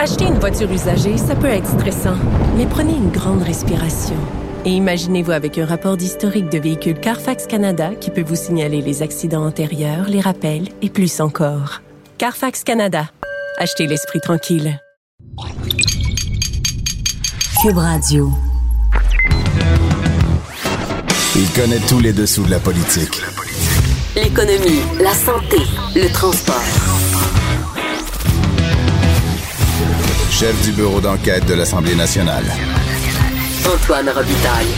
Acheter une voiture usagée, ça peut être stressant, mais prenez une grande respiration. Et imaginez-vous avec un rapport d'historique de véhicule Carfax Canada qui peut vous signaler les accidents antérieurs, les rappels et plus encore. Carfax Canada. Achetez l'esprit tranquille. Cube Radio. Il connaît tous les dessous de la politique. L'économie, la santé, le transport. Chef du bureau d'enquête de l'Assemblée nationale. Antoine Robitaille.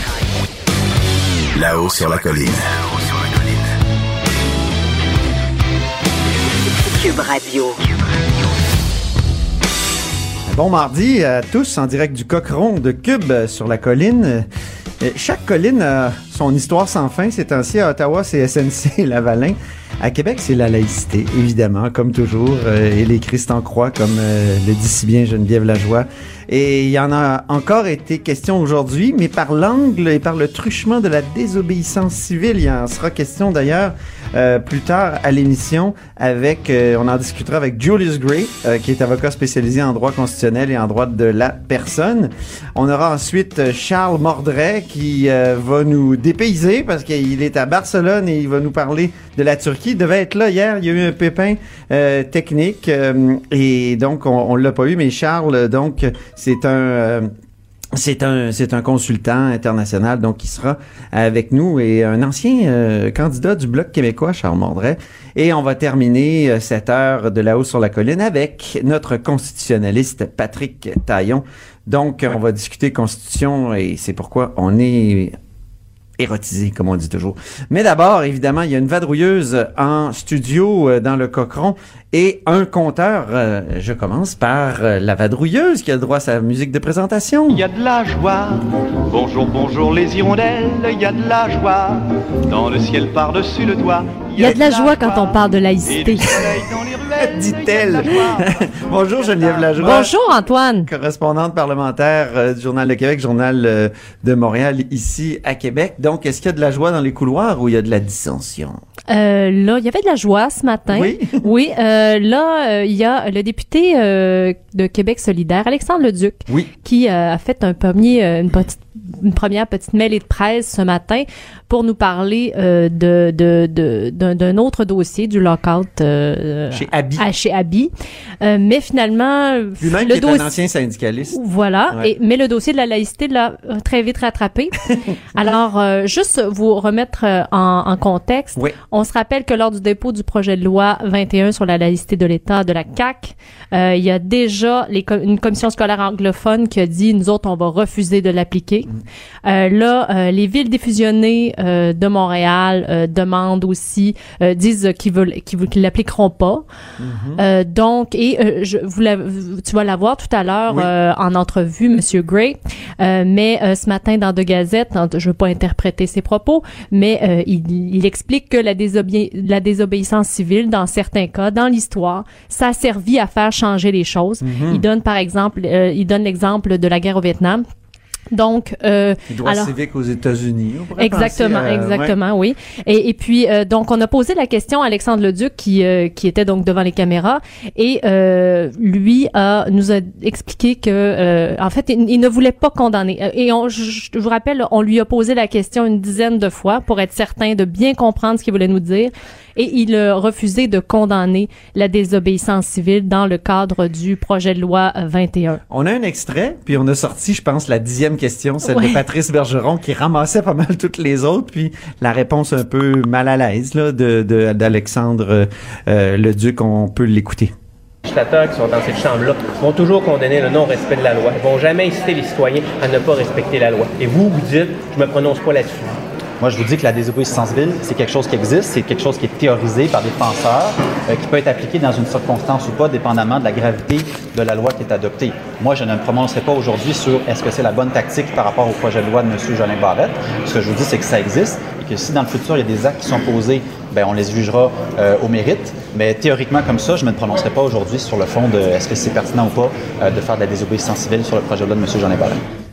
Là-haut sur la colline. Cube Radio. Bon mardi à tous en direct du Cochon de Cube sur la colline. Euh, Chaque colline a son histoire sans fin. C'est ainsi à Ottawa, c'est SNC Lavalin. À Québec, c'est la laïcité, évidemment, comme toujours. euh, et les Christ en croix, comme euh, le dit si bien Geneviève Lajoie. Et il y en a encore été question aujourd'hui, mais par l'angle et par le truchement de la désobéissance civile. Il y en sera question d'ailleurs euh, plus tard à l'émission avec, euh, on en discutera avec Julius Gray, euh, qui est avocat spécialisé en droit constitutionnel et en droit de la personne. On aura ensuite euh, Charles Mordret qui euh, va nous dépayser parce qu'il est à Barcelone et il va nous parler de la Turquie. Il devait être là hier, il y a eu un pépin euh, technique et donc on, on l'a pas eu, mais Charles, donc c'est un... euh, c'est un c'est un consultant international donc qui sera avec nous et un ancien euh, candidat du bloc québécois Charles Mordret et on va terminer euh, cette heure de là-haut sur la colline avec notre constitutionnaliste Patrick Taillon. Donc on va discuter constitution et c'est pourquoi on est érotisé, comme on dit toujours. Mais d'abord, évidemment, il y a une vadrouilleuse en studio euh, dans le Cochon et un compteur. Euh, je commence par euh, la vadrouilleuse qui a le droit à sa musique de présentation. Il y a de la joie. Bonjour, bonjour les hirondelles. Il y a de la joie. Dans le ciel par-dessus le toit. Il y a de la joie quand on parle de laïcité. Dit-elle. Bonjour Geneviève Lajoie. Bonjour Antoine. Correspondante parlementaire euh, du Journal de Québec, Journal euh, de Montréal, ici à Québec. Donc, est-ce qu'il y a de la joie dans les couloirs ou il y a de la dissension? Euh, là, il y avait de la joie ce matin. Oui. Oui, euh, là, euh, il y a le député de Québec solidaire, Alexandre Leduc, Oui. qui a fait un premier, une, petite, une première petite mêlée de presse ce matin pour nous parler euh, de, de, de- d'un, d'un autre dossier du lockout euh, Chez Abi. à- chez Abi. Euh, mais finalement, Lui-même le qui est dossier... un ancien syndicaliste. Voilà, Ouais. et, mais le dossier de la laïcité l'a euh, très vite rattrapé. Alors, euh, juste vous remettre euh, en, en contexte, Oui. on se rappelle que lors du dépôt du projet de loi 21 sur la laïcité de l'État de la CAC, euh, il y a déjà les une commission scolaire anglophone qui a dit nous autres on va refuser de l'appliquer. Euh, là, euh, les villes défusionnées euh, de Montréal euh, demandent aussi euh, disent qu'ils veulent qu'ils l'appliqueront pas. Euh, donc et euh, je vous la- tu vas la voir tout à l'heure Oui. euh, en entrevue Monsieur Gray, Euh, mais euh, ce matin dans deux gazettes, hein, je veux pas interpréter ses propos, mais euh, il, il explique que la, désobé- la désobéissance civile, dans certains cas, dans l'histoire, ça a servi à faire changer les choses. Mhm. Il donne par exemple, euh, il donne l'exemple de la guerre au Vietnam. Donc, euh, Les droits alors- civiques aux États-Unis. Exactement, penser à- exactement, oui. Et, et puis euh, donc on a posé la question à Alexandre Leduc qui euh, qui était donc devant les caméras et euh, lui a nous a expliqué que euh, en fait il, il ne voulait pas condamner Euh, et on, je, je vous rappelle on lui a posé la question une dizaine de fois pour être certain de bien comprendre ce qu'il voulait nous dire et il a refusé de condamner la désobéissance civile dans le cadre du projet de loi euh, 21. On a un extrait, puis on a sorti, je pense, la dixième question, celle Ouais. de Patrice Bergeron, qui ramassait pas mal toutes les autres, puis la réponse un peu mal à l'aise là, de, de- d'Alexandre euh, euh, le Duc, on peut l'écouter. législateurs qui sont dans cette chambre-là vont toujours condamner le non-respect de la loi. Ils vont jamais inciter les citoyens à ne pas respecter la loi. Et vous, vous dites, je me prononce pas là-dessus. Moi, je vous dis que la désobéissance civile, c'est quelque chose qui existe, c'est quelque chose qui est théorisé par des penseurs, euh, qui peut être appliqué dans une circonstance ou pas, dépendamment de la gravité de la loi qui est adoptée. Moi, je ne me prononcerai pas aujourd'hui sur est-ce que c'est la bonne tactique par rapport au projet de loi de M. Jolin Barrette. Ce que je vous dis, c'est que ça existe et que si dans le futur, il y a des actes qui sont posés, ben, on les jugera euh, au mérite. Mais théoriquement, comme ça, je ne me prononcerai pas aujourd'hui sur le fond de est-ce que c'est pertinent ou pas euh, de faire de la désobéissance civile sur le projet de loi de M. Jolin Barrette.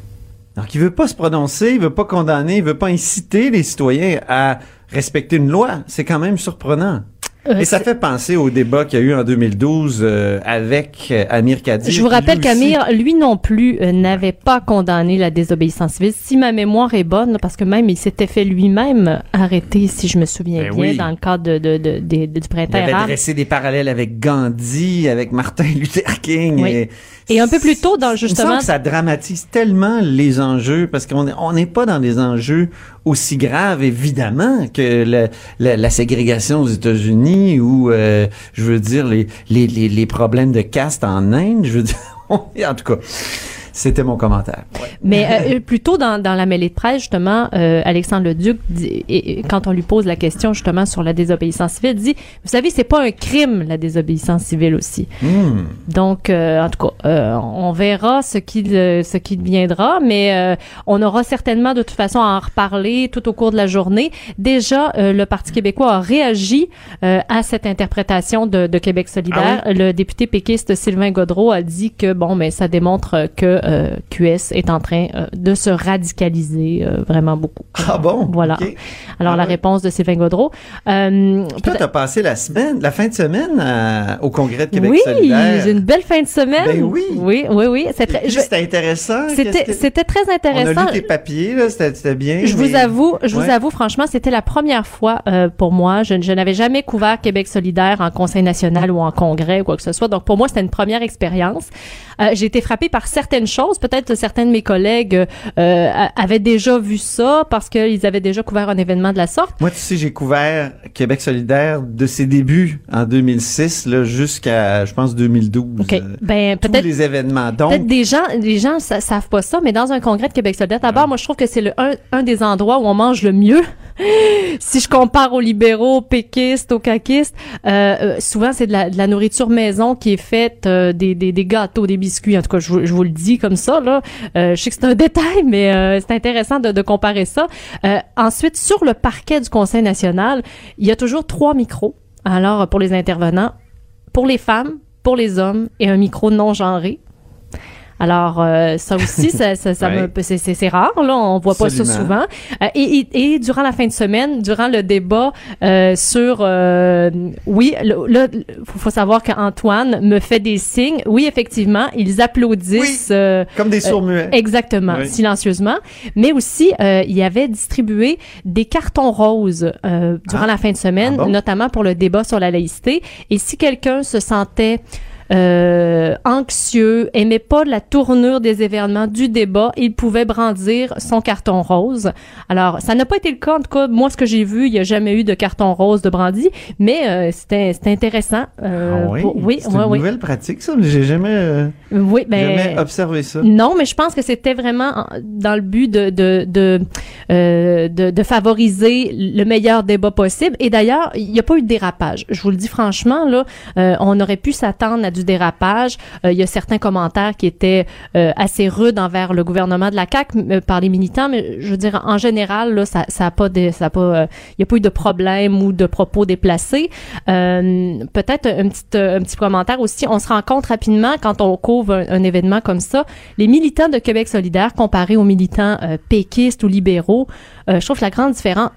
Donc, il veut pas se prononcer, il veut pas condamner, il veut pas inciter les citoyens à respecter une loi. C'est quand même surprenant. Euh, Et ça fait penser au débat qu'il y a eu en 2012 euh, avec euh, Amir Kadir. Je vous rappelle qu'Amir, lui non plus, euh, n'avait pas condamné la désobéissance civile. Si ma mémoire est bonne, parce que même il s'était fait lui-même arrêter, si je me souviens Ben bien, oui. dans le cadre de, de, de, de- du Il printemps avait arabe. dressé des parallèles avec Gandhi, avec Martin Luther King. Oui. Et, Et un peu plus tôt, dans Il me justement, semble que ça dramatise tellement les enjeux parce qu'on est- on n'est pas dans des enjeux aussi graves, évidemment, que la, la- la ségrégation aux États-Unis ou, euh, je veux dire, les, les, les, les problèmes de caste en Inde. Je veux dire, en tout cas, c'était mon commentaire. Mais euh, plus tôt dans, dans la mêlée de presse, justement, euh, Alexandre Leduc, dit, et, et quand on lui pose la question justement sur la désobéissance civile, dit, vous savez, c'est pas un crime la désobéissance civile aussi. Hmm. Donc, euh, en tout cas, euh, on verra ce qui euh, ce qui deviendra, mais euh, on aura certainement de toute façon à en reparler tout au cours de la journée. Déjà, euh, le Parti québécois a réagi euh, à cette interprétation de, de Québec solidaire. Le député péquiste Sylvain Godreau a dit que bon, mais ça démontre que euh, QS est en train euh, de se radicaliser euh, vraiment beaucoup. Ah bon? Voilà. Alors Ah la ouais. réponse de Sylvain Godreau. Euh, Toi, t'as passé la semaine, la fin de semaine à- au Congrès de Québec oui, solidaire. j'ai une belle fin de semaine. Ben oui. Oui, oui, oui. Je- C'était intéressant. C'était, que- très On a intéressant. lu tes papiers, c'était bien. Je mais- vous avoue, je vous avoue, franchement, c'était la première fois pour moi. Je, je n'avais jamais couvert Québec solidaire en Conseil national ou en Congrès ou quoi que ce soit. Donc pour moi, c'était une première expérience. Euh, j'ai été frappée par certaines choses. Peut-être que certains de mes collègues euh, avaient déjà vu ça parce qu'ils avaient déjà couvert un événement de la sorte. Moi, tu sais, j'ai couvert Québec solidaire de ses débuts en 2006 là, jusqu'à, je pense, 2012. Ok, Euh, ben peut-être. les événements. Peut-être Donc, des gens, les gens sa- savent pas ça, mais dans un congrès de Québec solidaire, d'abord, moi, je trouve que c'est le un, un des endroits où on mange le mieux. Si je compare aux libéraux, aux péquistes, aux caquistes, euh, euh, souvent c'est de la, de la nourriture maison qui est faite, euh, des, des, des gâteaux, des biscuits. En tout cas, je, je vous le dis comme ça. Là, Euh, je sais que c'est un détail, mais euh, c'est intéressant de, de comparer ça. Euh, ensuite, sur le parquet du Conseil national, il y a toujours trois micros. Alors, pour les intervenants, pour les femmes, pour les hommes et un micro non genré. Alors euh, ça aussi, ça, ça, ça Ouais. me- c'est, rare là, on voit pas ça souvent. Euh, et, et, et durant la fin de semaine, durant le débat euh, sur, euh, oui, là, faut, faut savoir qu'Antoine me fait des signes. Oui, effectivement, ils applaudissent. euh, comme des sourds-muets. Exactement, Oui. silencieusement. Mais aussi, euh, il avait distribué des cartons roses euh, durant Ah. la fin de semaine, Ah bon? notamment pour le débat sur la laïcité. Et si quelqu'un se sentait euh, anxieux, aimait pas la tournure des événements du débat, il pouvait brandir son carton rose. Alors, ça n'a pas été le cas. En tout cas, moi, ce que j'ai vu, il n'y a jamais eu de carton rose de brandi, mais euh, c'était c'était intéressant. euh, Ah oui, pour- oui, c'est ouais, une oui. nouvelle pratique, ça. J'ai jamais, euh, Oui, ben, jamais observé ça. non, mais je pense que c'était vraiment en- dans le but de de de, euh, de de favoriser le meilleur débat possible. Et d'ailleurs, il n'y a pas eu de dérapage. Je vous le dis franchement là, euh, on aurait pu s'attendre à du dérapage. Euh, Il y a certains commentaires qui étaient euh, assez rudes envers le gouvernement de la CAC par les militants, mais je veux dire en général là, ça ça a pas ça a pas, euh, il y a pas eu de problème ou de propos déplacés. Euh, Peut-être un petit un petit commentaire aussi. On se rend compte rapidement quand on couvre un, événement comme ça, les militants de Québec solidaire comparés aux militants euh, péquistes ou libéraux, euh, je trouve la grande différence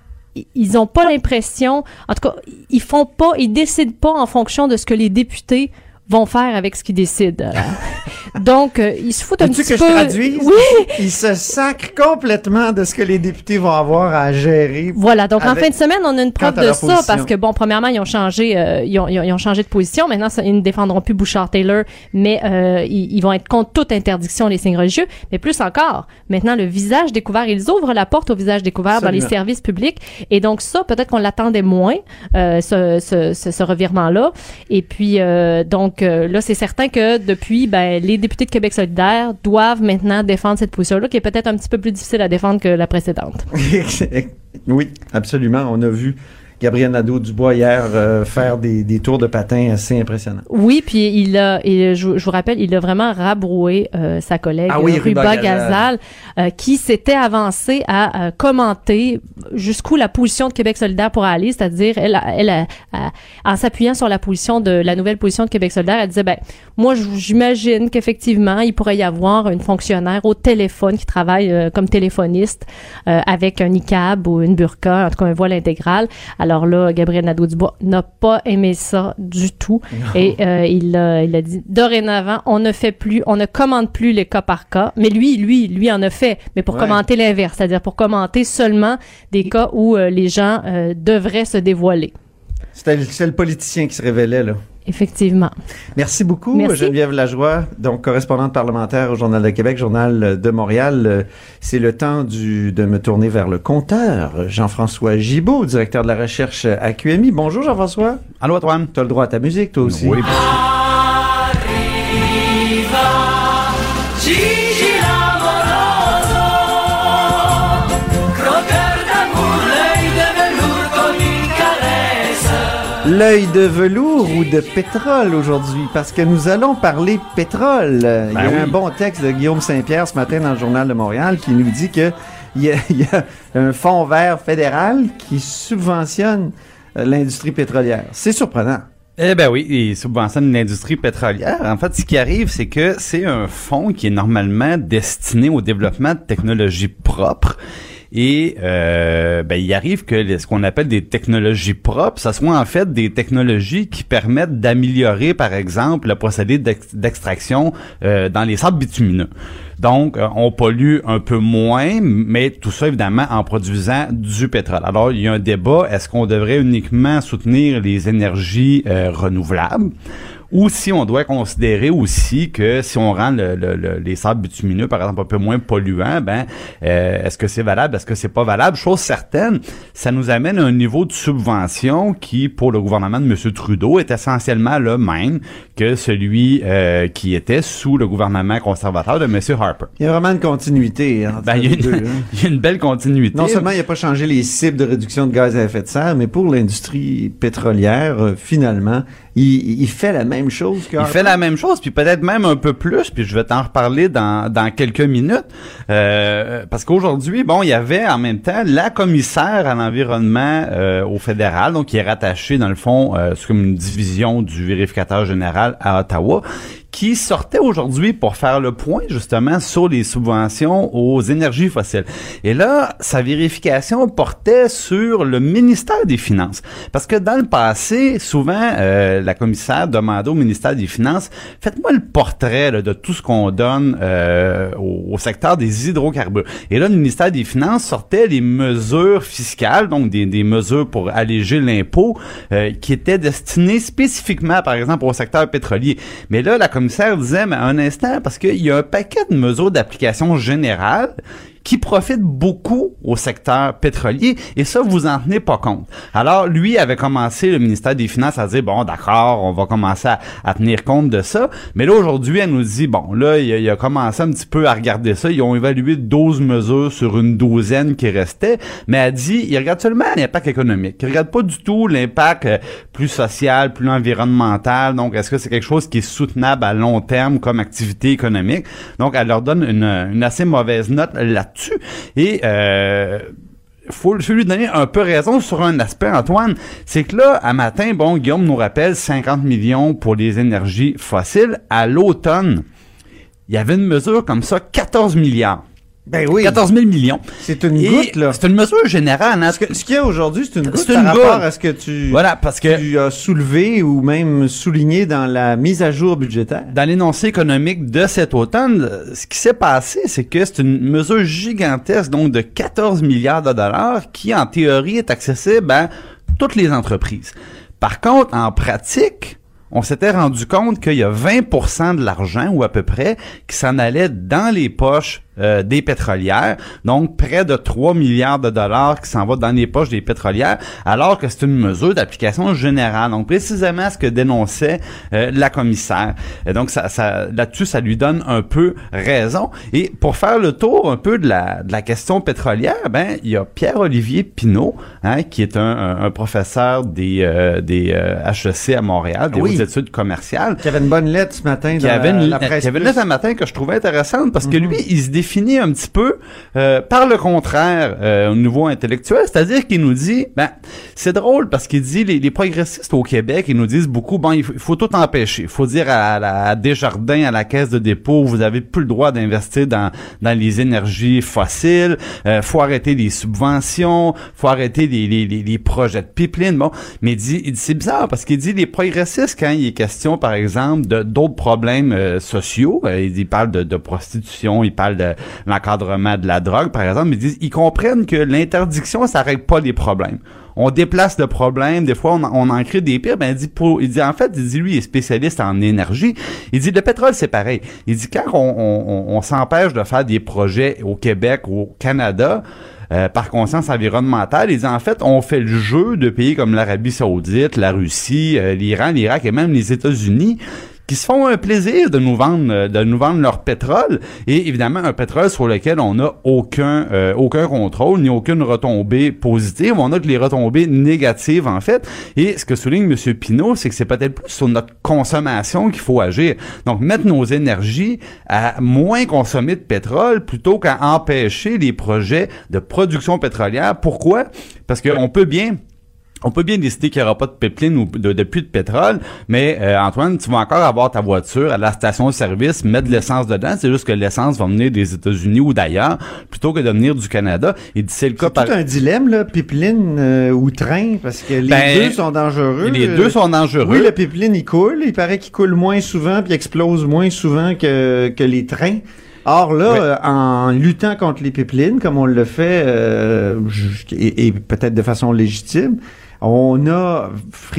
ils ont pas l'impression, en tout cas, ils font pas, ils décident pas en fonction de ce que les députés vont faire avec ce qu'ils décident. Donc, euh, ils se foutent un petit que peu. je traduise? Oui, Ils se sacrent complètement de ce que les députés vont avoir à gérer. Voilà, donc en fin de semaine, on a une preuve de ça position. parce que bon, premièrement, ils ont changé, euh, ils, ont, ils ont- ils ont changé de position. Maintenant, ça, ils ne défendront plus Bouchard Taylor, mais euh, ils, ils vont être contre toute interdiction des signes religieux. Mais plus encore, maintenant le visage découvert, ils ouvrent la porte au visage découvert dans les services publics. Et donc ça, peut-être qu'on l'attendait moins, euh, ce, ce, ce, ce revirement-là. Et puis euh, donc là, c'est certain que depuis, ben les députés de Québec solidaire doivent maintenant défendre cette position-là, qui est peut-être un petit peu plus difficile à défendre que la précédente. oui, absolument. On a vu Gabriel Nadeau-Dubois hier euh, faire des, des tours de patin assez impressionnants. Oui, puis il a, et je, je vous rappelle, il a vraiment rabroué euh, sa collègue Ah oui, Ruba Ruba Gazal, euh, qui s'était avancée à euh, commenter jusqu'où la position de Québec solidaire pourrait aller, c'est-à-dire elle, elle, en s'appuyant sur la position de la nouvelle position de Québec solidaire, elle disait ben moi j'imagine qu'effectivement il pourrait y avoir une fonctionnaire au téléphone qui travaille euh, comme téléphoniste euh, avec un niqab ou une burqa, en tout cas un voile intégral. Alors Alors là, Gabriel Nadeau-Dubois n'a pas aimé ça du tout. Et euh, il, a, il a dit, dorénavant, on ne fait plus, on ne commente plus les cas par cas. Mais lui, lui, lui en a fait, mais pour Ouais. commenter l'inverse, c'est-à-dire pour commenter seulement des cas où euh, les gens euh, devraient se dévoiler. C'était le politicien qui se révélait, là. Effectivement. Merci beaucoup, Merci. Geneviève Lajoie, donc correspondante parlementaire au Journal de Québec, Journal de Montréal. C'est le temps du, de me tourner vers le compteur, Jean-François Gibault, directeur de la recherche à QMI. Bonjour Jean-François. Allô, Antoine? Tu as le droit à ta musique, toi aussi. Oui. L'œil de velours ou de pétrole aujourd'hui, parce que nous allons parler pétrole. Il y a Ben oui. un bon texte de Guillaume Saint-Pierre ce matin dans le Journal de Montréal qui nous dit que il y a, il y a un fonds vert fédéral qui subventionne euh, l'industrie pétrolière. C'est surprenant. Eh ben oui, il subventionne l'industrie pétrolière. En fait, ce qui arrive, c'est que c'est un fonds qui est normalement destiné au développement de technologies propres. Et euh, ben, il arrive que ce qu'on appelle des technologies propres, ça soit en fait des technologies qui permettent d'améliorer, par exemple, le procédé d'ex- d'extraction euh, dans les sables bitumineux. Donc, euh, on pollue un peu moins, mais tout ça, évidemment, en produisant du pétrole. Alors, il y a un débat, est-ce qu'on devrait uniquement soutenir les énergies euh, renouvelables? Ou si on doit considérer aussi que si on rend le- le- le- les sables bitumineux, par exemple, un peu moins polluants, ben, euh, est-ce que c'est valable, est-ce que c'est pas valable? Chose certaine, ça nous amène à un niveau de subvention qui, pour le gouvernement de M. Trudeau, est essentiellement le même que celui euh, qui était sous le gouvernement conservateur de M. Harper. Il y a vraiment une continuité. hein, entre Ben, il y, a les deux, une, hein. il y a une belle continuité. Non seulement il n'a pas changé les cibles de réduction de gaz à effet de serre, mais pour l'industrie pétrolière, euh, finalement, il, il fait la même chose que Il fait la même chose, puis peut-être même un peu plus, puis je vais t'en reparler dans, dans quelques minutes. Euh, parce qu'aujourd'hui, bon, il y avait en même temps la commissaire à l'environnement euh, au fédéral, donc qui est rattachée, dans le fond, euh, c'est comme une division du vérificateur général à Ottawa, qui sortait aujourd'hui pour faire le point justement sur les subventions aux énergies fossiles. Et là, sa vérification portait sur le ministère des Finances. Parce que dans le passé, souvent, euh, la commissaire demandait au ministère des Finances, faites-moi le portrait là, de tout ce qu'on donne euh, au, secteur des hydrocarbures. Et là, le ministère des Finances sortait les mesures fiscales, donc des, des mesures pour alléger l'impôt, euh, qui étaient destinées spécifiquement, par exemple, au secteur pétrolier. Mais là, disait, mais un instant, parce qu'il y a un paquet de mesures d'application générale qui profitent beaucoup au secteur pétrolier et ça vous en tenez pas compte. Alors lui avait commencé le ministère des Finances à dire bon d'accord on va commencer à, tenir compte de ça. Mais là aujourd'hui elle nous dit bon là il a, commencé un petit peu à regarder ça. Ils ont évalué 12 mesures sur une douzaine qui restaient. Mais elle dit il regarde seulement l'impact économique. Il regarde pas du tout l'impact euh, plus social plus environnemental. Donc est-ce que c'est quelque chose qui est soutenable à long terme comme activité économique? Donc elle leur donne une, une assez mauvaise note là Et euh, faut, faut lui donner un peu raison sur un aspect, Antoine. C'est que là, à matin, bon, Guillaume nous rappelle 50 millions pour les énergies fossiles. À l'automne, il y avait une mesure comme ça, 14 milliards. Ben oui. 14 000 millions. C'est une Et goutte, là. C'est une mesure générale. Hein? Ce que- ce qu'il y a aujourd'hui, c'est une goutte C'est par une rapport à ce que tu, Voilà, parce que tu as soulevé ou même souligné dans la mise à jour budgétaire. dans l'énoncé économique de cet automne, ce qui s'est passé, c'est que c'est une mesure gigantesque, donc de 14 milliards de dollars, qui en théorie est accessible à toutes les entreprises. Par contre, en pratique, on s'était rendu compte qu'il y a 20% de l'argent, ou à peu près, qui s'en allait dans les poches euh, des pétrolières, donc près de 3 milliards de dollars qui s'en va dans les poches des pétrolières, alors que c'est une mesure d'application générale. Donc précisément ce que dénonçait euh, la commissaire. Et donc ça, ça, là-dessus, ça lui donne un peu raison. Et pour faire le tour un peu de la, de la question pétrolière, ben il y a Pierre-Olivier Pinault, hein, qui est un, un- un professeur des, euh, des euh, HEC à Montréal, des Oui. hautes études commerciales, Qui avait une bonne lettre ce matin qui avait une, la presse qui avait une lettre un matin que je trouvais intéressante parce que lui, il se définit un petit peu euh, par le contraire euh, au niveau intellectuel, c'est-à-dire qu'il nous dit, ben c'est drôle parce qu'il dit les, les, progressistes au Québec, ils nous disent beaucoup, bon, il faut, tout empêcher, il faut dire à, à, Desjardins, à la caisse de dépôt, vous avez plus le droit d'investir dans dans les énergies fossiles, euh, faut arrêter les subventions, faut arrêter les, les, les, projets de pipeline, bon, mais il dit, c'est bizarre parce qu'il dit les progressistes quand il est question par exemple de d'autres problèmes euh, sociaux, euh, il, parle de, de prostitution, il parle de l'encadrement de la drogue, par exemple. Ils disent, ils comprennent que l'interdiction, ça règle pas les problèmes. On déplace le problème, des fois on, en crée des pires. Ben il dit, en fait, il dit lui il est spécialiste en énergie. Il dit le pétrole c'est pareil. Il dit quand on, s'empêche de faire des projets au Québec au Canada. Euh, par conscience environnementale. Il dit en fait, on fait le jeu de pays comme l'Arabie Saoudite, la Russie, euh, l'Iran, l'Irak et même les États-Unis qui se font un plaisir de nous vendre euh, de nous vendre leur pétrole et évidemment un pétrole sur lequel on n'a aucun euh, aucun contrôle ni aucune retombée positive, on a que les retombées négatives en fait. Et ce que souligne M. Pinault, c'est que c'est peut-être plus sur notre consommation qu'il faut agir. Donc mettre nos énergies à moins consommer de pétrole plutôt qu'à empêcher les projets de production pétrolière. Pourquoi? Parce qu'on peut bien on peut bien décider qu'il n'y aura pas de pipeline ou de, de puits de pétrole, mais euh, Antoine, tu vas encore avoir ta voiture à la station de service, mettre de l'essence dedans. C'est juste que l'essence va venir des États-Unis ou d'ailleurs, plutôt que de venir du Canada. Et c'est le cas par... tout un dilemme, là, pipeline euh, ou train, parce que les ben, deux sont dangereux. Les deux sont dangereux. Oui, le pipeline, il coule. Il paraît qu'il coule moins souvent puis explose moins souvent que, que les trains. Or là, euh, en luttant contre les pipelines, comme on le fait, et peut-être de façon légitime, on a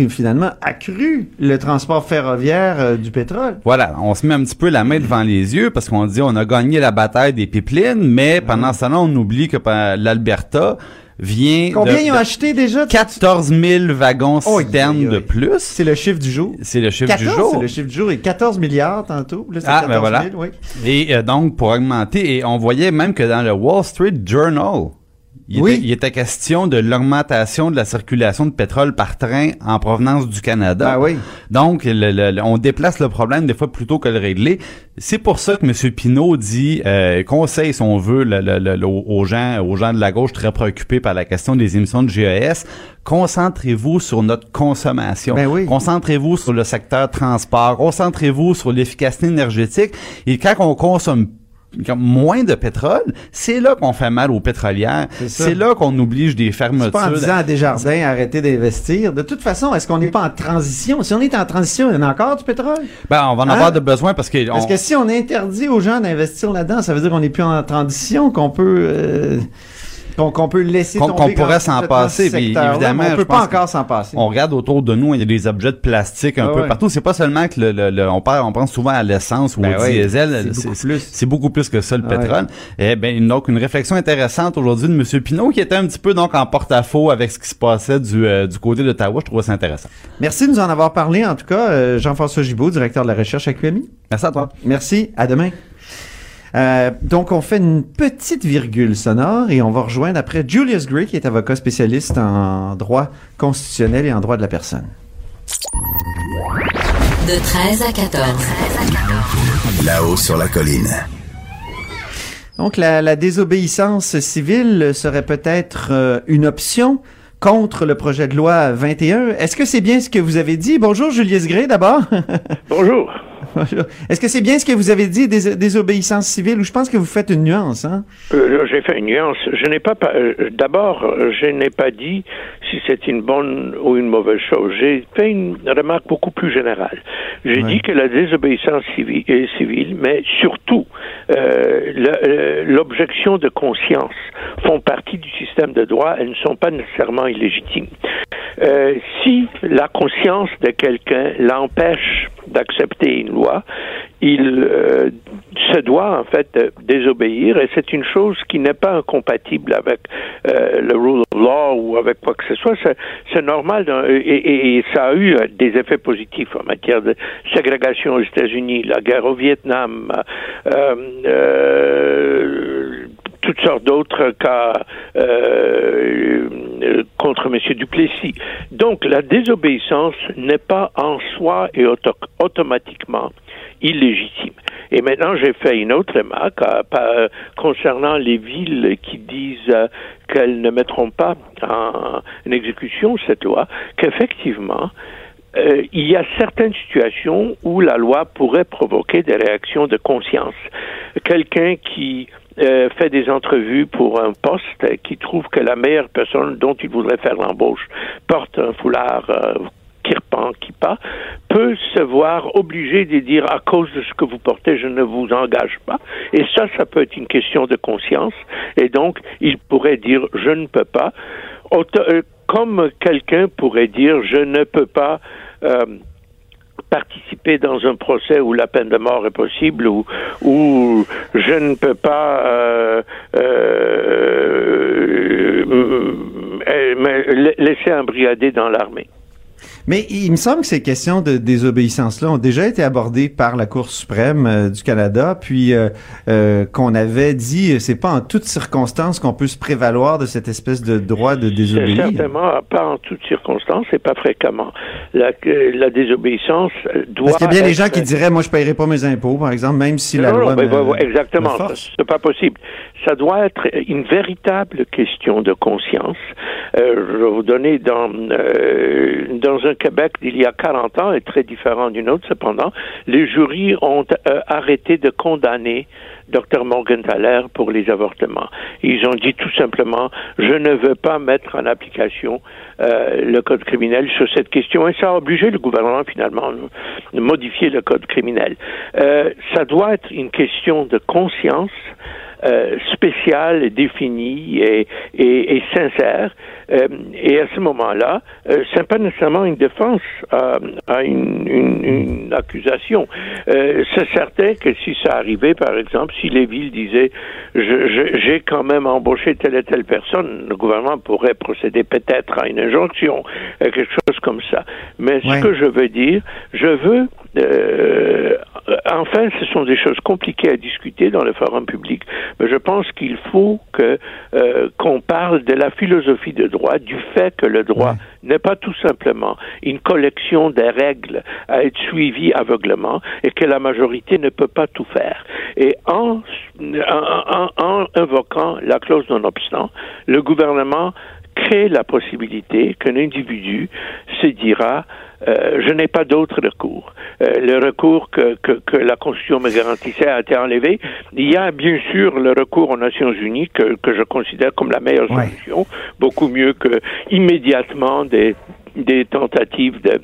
finalement accru le transport ferroviaire euh, du pétrole. Voilà, on se met un petit peu la main devant les yeux parce qu'on dit on a gagné la bataille des pipelines, mais pendant ce temps-là, on oublie que l'Alberta vient Combien ils ont acheté déjà? 14 000 wagons oh, citernes de plus. C'est le chiffre du jour. C'est le chiffre du jour. C'est le chiffre du jour et 14 milliards tantôt. Là, ah, 14 ben voilà. oui. Et euh, donc, pour augmenter, et on voyait même que dans le Wall Street Journal, il, oui. était, il était question de l'augmentation de la circulation de pétrole par train en provenance du Canada. Ah oui. Donc, on déplace le problème des fois plutôt que le régler. C'est pour ça que M. Pinault dit, euh, conseille, si on veut, aux gens, aux gens de la gauche très préoccupés par la question des émissions de GES, concentrez-vous sur notre consommation. Ben oui. Concentrez-vous sur le secteur transport. Concentrez-vous sur l'efficacité énergétique. Et quand on consomme moins de pétrole, c'est là qu'on fait mal aux pétrolières. C'est là qu'on oblige des fermetures. C'est pas en disant à Desjardins arrêtez d'investir. De toute façon, est-ce qu'on n'est pas en transition? Si on est en transition, il y en a encore du pétrole? Ben, on va en avoir hein? de besoin parce que... Parce que si on interdit aux gens d'investir là-dedans, ça veut dire qu'on n'est plus en transition, qu'on peut... Euh, qu'on peut laisser. Qu'on pourrait s'en passer, puis évidemment. On peut pas encore s'en passer. On regarde autour de nous, il y a des objets de plastique un ah peu partout. C'est pas seulement que le, le, on, parle, on pense souvent à l'essence ou ben au diesel. C'est beaucoup, plus que ça, le ah pétrole. Et eh ben, donc, une réflexion intéressante aujourd'hui de M. Pinault, qui était un petit peu donc en porte-à-faux avec ce qui se passait du, euh, du côté d'Ottawa. Je trouvais ça intéressant. Merci de nous en avoir parlé, en tout cas, euh, Jean-François Gibault, directeur de la recherche à QMI. Merci à toi. Merci. À demain. Euh, donc, on fait une petite virgule sonore et on va rejoindre après Julius Gray, qui est avocat spécialiste en droit constitutionnel et en droit de la personne. De 13 à 14. Là-haut sur la colline. Donc, la, la désobéissance civile serait peut-être euh, une option contre le projet de loi 21. Est-ce que c'est bien ce que vous avez dit? Bonjour, Julius Gray, d'abord. Bonjour. Est-ce que c'est bien ce que vous avez dit, des, désobéissance civile, ou je pense que vous faites une nuance, hein? Euh, j'ai fait une nuance. Je n'ai pas, euh, d'abord, je n'ai pas dit si c'est une bonne ou une mauvaise chose. J'ai fait une remarque beaucoup plus générale. J'ai dit que la désobéissance civile, est civile mais surtout euh, l'objection de conscience font partie du système de droit. Elles ne sont pas nécessairement illégitimes. Euh, si la conscience de quelqu'un l'empêche d'accepter une loi, il euh, se doit en fait désobéir et c'est une chose qui n'est pas incompatible avec euh, le rule of law ou avec quoi que ce soit. C'est normal et, ça a eu des effets positifs en matière de ségrégation aux États-Unis, la guerre au Vietnam. Euh, euh toutes sortes d'autres cas euh, contre M. Duplessis. Donc la désobéissance n'est pas en soi et automatiquement illégitime. Et maintenant, j'ai fait une autre remarque euh, concernant les villes qui disent qu'elles ne mettront pas en, exécution cette loi, qu'effectivement, il y a certaines situations où la loi pourrait provoquer des réactions de conscience. Quelqu'un qui euh, fait des entrevues pour un poste qui trouve que la meilleure personne dont il voudrait faire l'embauche porte un foulard euh, kirpan, kippa, peut se voir obligé de dire à cause de ce que vous portez, je ne vous engage pas. Et ça, ça peut être une question de conscience. Et donc, il pourrait dire je ne peux pas. Euh, comme quelqu'un pourrait dire je ne peux pas euh, participer dans un procès où la peine de mort est possible ou où je ne peux pas euh, euh, laisser embriader dans l'armée. Mais il me semble que ces questions de désobéissance-là ont déjà été abordées par la Cour suprême euh, du Canada, puis euh, euh, qu'on avait dit c'est pas en toutes circonstances qu'on peut se prévaloir de cette espèce de droit de désobéir. Certainement pas en toutes circonstances et pas fréquemment. La, la désobéissance doit. Parce qu'il y a bien des gens qui diraient moi je paierai pas mes impôts, par exemple, même si la loi. Non, exactement. C'est pas possible. Ça doit être une véritable question de conscience. je vais vous donner dans dans un Québec d'il y a 40 ans est très différent d'une autre. Cependant, les jurys ont euh, arrêté de condamner Dr Morgenthaler pour les avortements. Ils ont dit tout simplement, je ne veux pas mettre en application euh, le code criminel sur cette question et ça a obligé le gouvernement finalement de modifier le code criminel. Euh, ça doit être une question de conscience euh, spéciale, définie et, et, et sincère. Euh, et à ce moment-là, euh, c'est pas nécessairement une défense à, à une, une, une, accusation. Euh, c'est certain que si ça arrivait, par exemple, si les villes disaient j'ai quand même embauché telle et telle personne, le gouvernement pourrait procéder peut-être à une injonction, euh, quelque chose comme ça. Mais ce que je veux dire, je veux euh, enfin, ce sont des choses compliquées à discuter dans le forum public, mais je pense qu'il faut que euh, qu'on parle de la philosophie de droit, du fait que le droit n'est pas tout simplement une collection des règles à être suivies aveuglement et que la majorité ne peut pas tout faire. Et en, en, en invoquant la clause non-obstant, le gouvernement crée la possibilité qu'un individu se dira euh, je n'ai pas d'autre recours. Euh, le recours que, que, que, la Constitution me garantissait a été enlevé. Il y a bien sûr le recours aux Nations Unies que, que je considère comme la meilleure solution, beaucoup mieux que immédiatement des, des tentatives de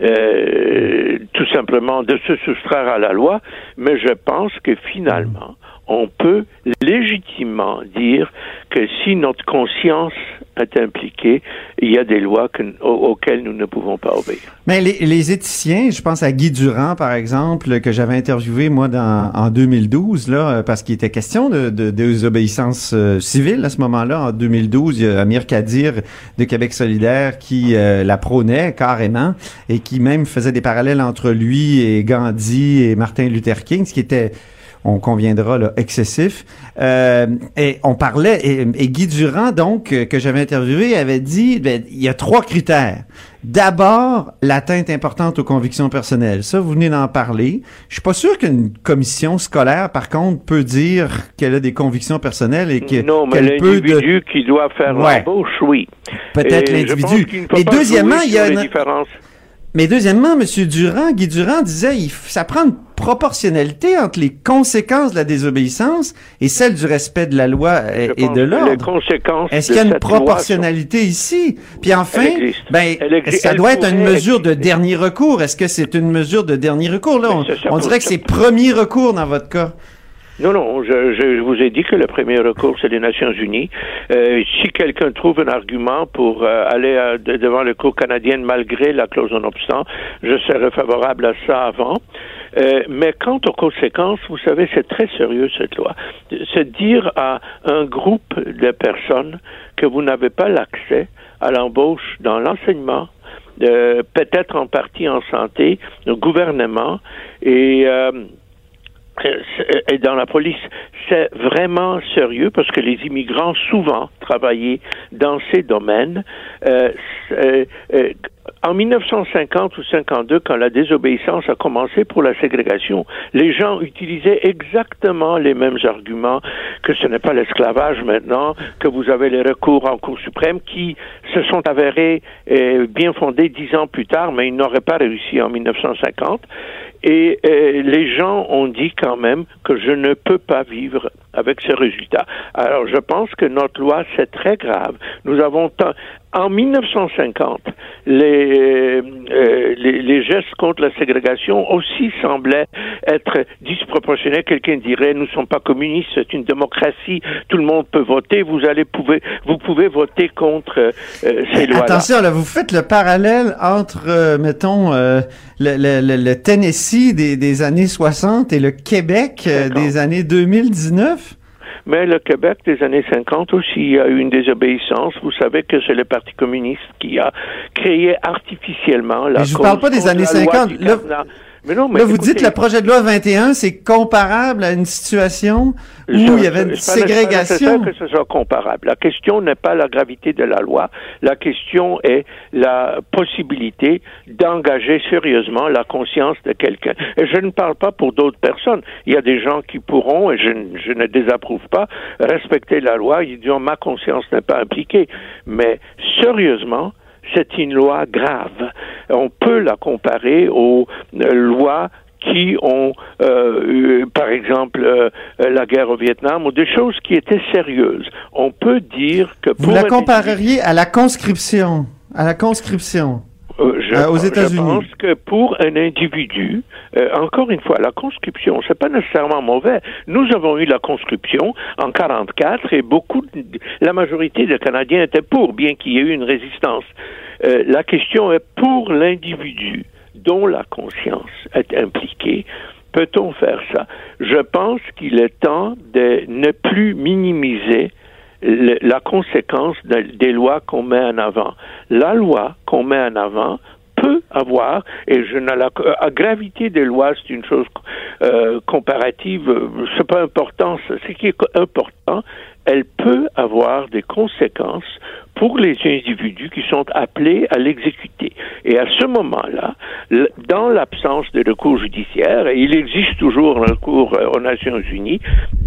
euh, tout simplement de se soustraire à la loi, mais je pense que finalement, on peut légitimement dire que si notre conscience est impliquée, il y a des lois que, auxquelles nous ne pouvons pas obéir. Mais les, éthiciens, je pense à Guy Durand, par exemple, que j'avais interviewé, moi, en 2012, là, parce qu'il était question de, de, désobéissance euh, civile à ce moment-là. En 2012, il y a Amir Kadir de Québec solidaire qui euh, la prônait carrément et qui même faisait des parallèles entre lui et Gandhi et Martin Luther King, ce qui était on conviendra, là, excessif. Euh, et on parlait, et, Guy Durand, donc, euh, que j'avais interviewé, avait dit, ben, il y a trois critères. D'abord, l'atteinte importante aux convictions personnelles. Ça, vous venez d'en parler. Je suis pas sûr qu'une commission scolaire, par contre, peut dire qu'elle a des convictions personnelles et que non, mais l'individu qui doit faire ouais. l'embauche, oui. Peut-être l'individu. Et deuxièmement, il y a une mais deuxièmement, M. Durand, Guy Durand disait, il, ça prend une proportionnalité entre les conséquences de la désobéissance et celles du respect de la loi et, de l'ordre. Est-ce qu'il y a une proportionnalité ici? Puis enfin, ben, ça doit être une mesure de dernier recours? Est-ce que c'est une mesure de dernier recours? Là, on dirait que c'est premier recours dans votre cas. Non, non, je, je, vous ai dit que le premier recours, c'est les Nations Unies. Euh, si quelqu'un trouve un argument pour euh, aller à, devant le cour canadien malgré la clause non obstant, je serais favorable à ça avant. Euh, mais quant aux conséquences, vous savez, c'est très sérieux cette loi. C'est dire à un groupe de personnes que vous n'avez pas l'accès à l'embauche dans l'enseignement, euh, peut-être en partie en santé, au gouvernement, et euh, et dans la police, c'est vraiment sérieux parce que les immigrants souvent travaillaient dans ces domaines. Euh, euh, en 1950 ou 52, quand la désobéissance a commencé pour la ségrégation, les gens utilisaient exactement les mêmes arguments que ce n'est pas l'esclavage maintenant, que vous avez les recours en Cour suprême qui se sont avérés euh, bien fondés dix ans plus tard, mais ils n'auraient pas réussi en 1950. Et euh, les gens ont dit quand même que je ne peux pas vivre avec ce résultat. Alors je pense que notre loi, c'est très grave. Nous avons en 1950, les, euh, les, les, gestes contre la ségrégation aussi semblaient être disproportionnés. Quelqu'un dirait, nous ne sommes pas communistes, c'est une démocratie, tout le monde peut voter, vous allez pouvez, vous pouvez voter contre euh, ces lois-là. Attention, là, vous faites le parallèle entre, euh, mettons, le, le, le, Tennessee des, des, années 60 et le Québec des années 2019. Mais le Québec des années 50 aussi a eu une désobéissance. Vous savez que c'est le Parti communiste qui a créé artificiellement la. Mais je ne parle pas des années 50. Mais non, mais Là, vous dites que le projet de loi 21, c'est comparable à une situation où il y avait une ségrégation. Pas que ce soit comparable. La question n'est pas la gravité de la loi. La question est la possibilité d'engager sérieusement la conscience de quelqu'un. Et je ne parle pas pour d'autres personnes. Il y a des gens qui pourront, et je, je ne désapprouve pas, respecter la loi. Ils disent ma conscience n'est pas impliquée. Mais sérieusement, c'est une loi grave. On peut la comparer aux euh, lois qui ont, euh, par exemple, euh, la guerre au Vietnam ou des choses qui étaient sérieuses. On peut dire que vous la compareriez à la conscription, à la conscription. Euh, je, euh, aux États-Unis. Je pense que pour un individu, euh, encore une fois, la conscription, c'est pas nécessairement mauvais. Nous avons eu la conscription en 44 et beaucoup, la majorité des Canadiens étaient pour, bien qu'il y ait eu une résistance. la question est pour l'individu dont la conscience est impliquée. Peut-on faire ça? Je pense qu'il est temps de ne plus minimiser la conséquence des lois qu'on met en avant. La loi qu'on met en avant peut avoir, et je n'ai la, gravité des lois, c'est une chose euh, comparative, c'est pas important, ce qui est important, elle peut avoir des conséquences pour les individus qui sont appelés à l'exécuter. Et à ce moment-là, dans l'absence de recours judiciaire, et il existe toujours un recours euh, aux Nations Unies,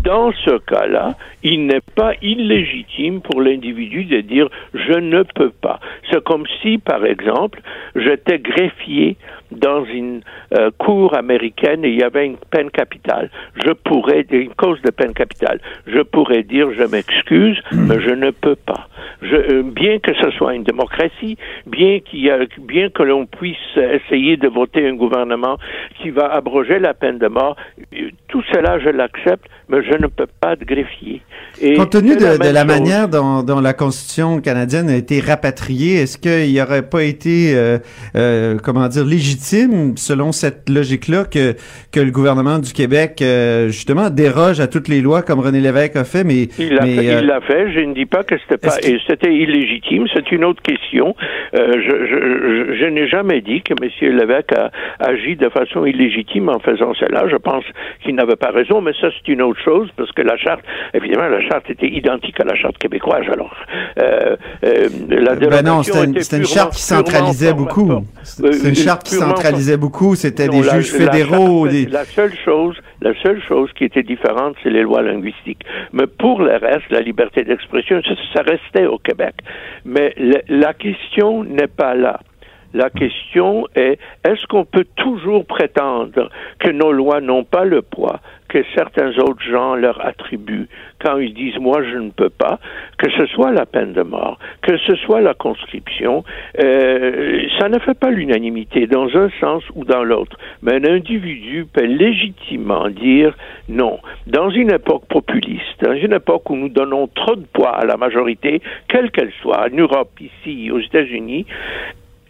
dans ce cas-là, il n'est pas illégitime pour l'individu de dire je ne peux pas. C'est comme si, par exemple, j'étais greffier dans une euh, cour américaine et il y avait une peine capitale. Je pourrais, une cause de peine capitale, je pourrais dire je m'excuse, mais je ne peux pas. Je, euh, bien que ce soit une démocratie, bien qu'il y a, bien que l'on puisse essayer de voter un gouvernement qui va abroger la peine de mort, euh, tout cela je l'accepte, mais je ne peux pas être greffier. Et Compte tenu de, la, manière dont, dont, la Constitution canadienne a été rapatriée, est-ce qu'il n'y aurait pas été, euh, euh, comment dire, légitime, selon cette logique-là, que, que le gouvernement du Québec, euh, justement, déroge à toutes les lois comme René Lévesque a fait, mais... Il l'a fait, fait, je ne dis pas que c'était pas... C'était illégitime, c'est une autre question. je, je, je, n'ai jamais dit que M. Lévesque a agi de façon illégitime en faisant cela. Je pense qu'il n'avait pas raison, mais ça, c'est une autre chose, parce que la charte, évidemment, la charte était identique à la charte québécoise. Alors, euh, euh, la ben non, c'était une, charte qui centralisait beaucoup. C'est une charte qui centralisait beaucoup. C'était des juges fédéraux. La, seule chose, la seule chose qui était différente, c'est les lois linguistiques. Mais pour le reste, la liberté d'expression, ça, restait au Québec. Mais la question n'est pas là. La question est, est-ce qu'on peut toujours prétendre que nos lois n'ont pas le poids que certains autres gens leur attribuent quand ils disent moi je ne peux pas, que ce soit la peine de mort, que ce soit la conscription, euh, ça ne fait pas l'unanimité dans un sens ou dans l'autre. Mais un individu peut légitimement dire non. Dans une époque populiste, dans une époque où nous donnons trop de poids à la majorité, quelle qu'elle soit, en Europe, ici, aux États-Unis,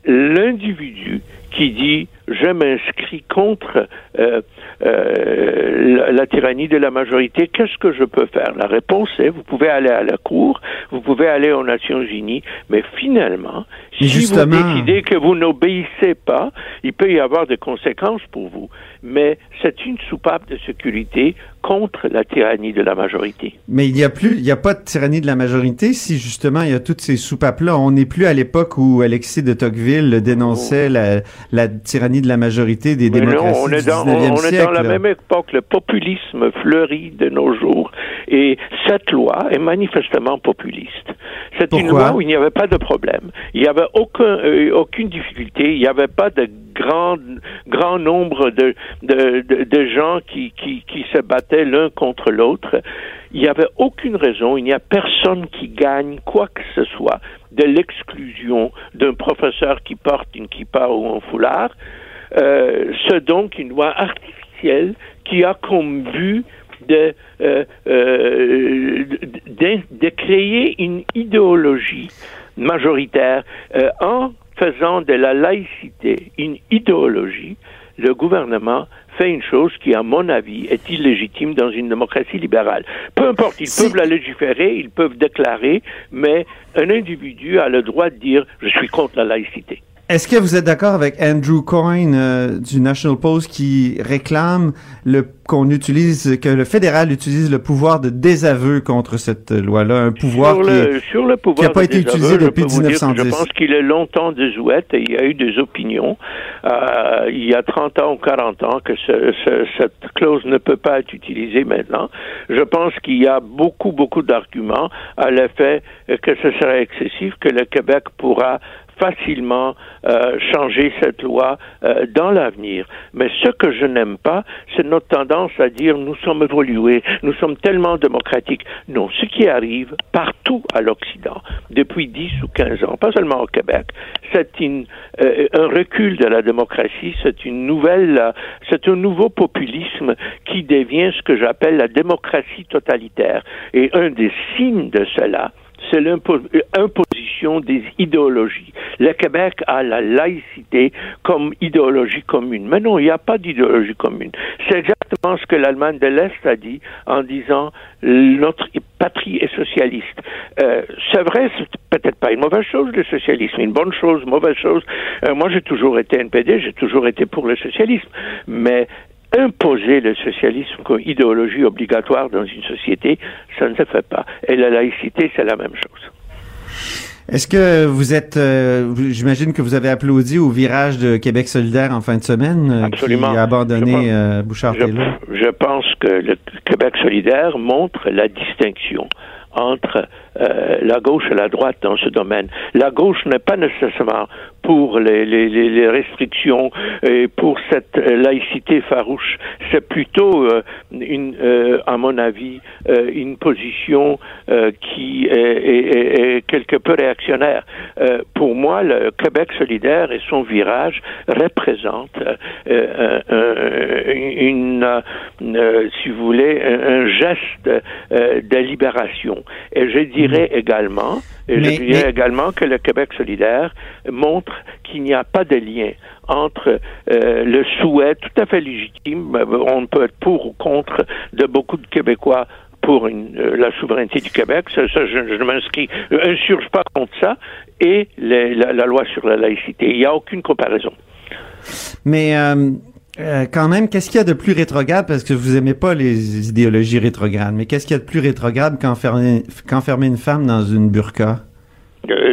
l'individu qui dit je m'inscris contre euh, euh, la, la, tyrannie de la majorité, qu'est-ce que je peux faire? La réponse est vous pouvez aller à la Cour, vous pouvez aller aux Nations Unies, mais finalement, si vous décidez que vous n'obéissez pas, il peut y avoir des conséquences pour vous. Mais c'est une soupape de sécurité contre la tyrannie de la majorité. Mais il n'y a plus, il n'y a pas de tyrannie de la majorité si justement il y a toutes ces soupapes-là. On n'est plus à l'époque où Alexis de Tocqueville dénonçait la, la, tyrannie de la majorité des Mais démocraties non, on est dans, du 19e on, siècle. est dans la même époque. Le populisme fleurit de nos jours. Et cette loi est manifestement populiste. C'est une loi où il n'y avait pas de problème. Il n'y avait aucun, euh, aucune difficulté. Il n'y avait pas de grand, grand nombre de, de, de, de gens qui, qui, qui se battaient l'un contre l'autre. Il n'y avait aucune raison, il n'y a personne qui gagne quoi que ce soit de l'exclusion d'un professeur qui porte une kippa ou un foulard. Euh, c'est donc une loi artificielle qui a comme but de, euh, euh, de, de, créer une idéologie majoritaire euh, en faisant de la laïcité une idéologie. Le gouvernement fait une chose qui, à mon avis, est illégitime dans une démocratie libérale. Peu importe, ils peuvent la légiférer, ils peuvent déclarer, mais un individu a le droit de dire je suis contre la laïcité. Est-ce que vous êtes d'accord avec Andrew Coyne euh, du National Post qui réclame le qu'on utilise que le fédéral utilise le pouvoir de désaveu contre cette loi-là, un pouvoir sur qui, le, est, sur le pouvoir qui n'a pas été désaveu, utilisé depuis peux vous dire que 1910. Je pense qu'il est longtemps désuète et il y a eu des opinions euh, il y a 30 ans ou 40 ans que ce, ce, cette clause ne peut pas être utilisée maintenant. Je pense qu'il y a beaucoup, beaucoup d'arguments à l'effet que ce serait excessif, que le Québec pourra facilement euh, changer cette loi euh, dans l'avenir. Mais ce que je n'aime pas, c'est notre tendance à dire nous sommes évolués, nous sommes tellement démocratiques. Non, ce qui arrive partout à l'Occident depuis 10 ou 15 ans, pas seulement au Québec, c'est euh, un recul de la démocratie, c'est une nouvelle, c'est un nouveau populisme qui devient ce que j'appelle la démocratie totalitaire. Et un des signes de cela, c'est l'imposition des idéologies. Le Québec a la laïcité comme idéologie commune. Mais non, il n'y a pas d'idéologie commune. C'est exactement ce que l'Allemagne de l'Est a dit en disant notre patrie est socialiste. Euh, c'est vrai, c'est peut-être pas une mauvaise chose le socialisme, une bonne chose, mauvaise chose. Euh, moi, j'ai toujours été NPD, j'ai toujours été pour le socialisme, mais imposer le socialisme comme idéologie obligatoire dans une société, ça ne se fait pas. Et la laïcité, c'est la même chose. Est-ce que vous êtes, euh, j'imagine que vous avez applaudi au virage de Québec solidaire en fin de semaine, euh, Absolument. qui a abandonné je pense, euh, Bouchard-Taylor? Je, je pense que le Québec solidaire montre la distinction entre la gauche et la droite dans ce domaine. La gauche n'est pas nécessairement pour les, les, les restrictions et pour cette laïcité farouche. C'est plutôt, euh, une, euh, à mon avis, euh, une position euh, qui est, est, est, quelque peu réactionnaire. Pour moi, le Québec solidaire et son virage représentent une, une si vous voulez, un, geste de libération. Et je dirais également, et mais, je dirais mais... également que le Québec solidaire montre qu'il n'y a pas de lien entre euh, le souhait tout à fait légitime, on peut être pour ou contre, de beaucoup de Québécois pour euh, la souveraineté du Québec, ça, ça je, je m'inscris, je insurge pas contre ça, et la, loi sur la laïcité. Il n'y a aucune comparaison. Mais euh, euh, quand même, qu'est-ce qu'il y a de plus rétrograde, parce que vous aimez pas les idéologies rétrogrades, mais qu'est-ce qu'il y a de plus rétrograde qu'enfermer une femme dans une burqa?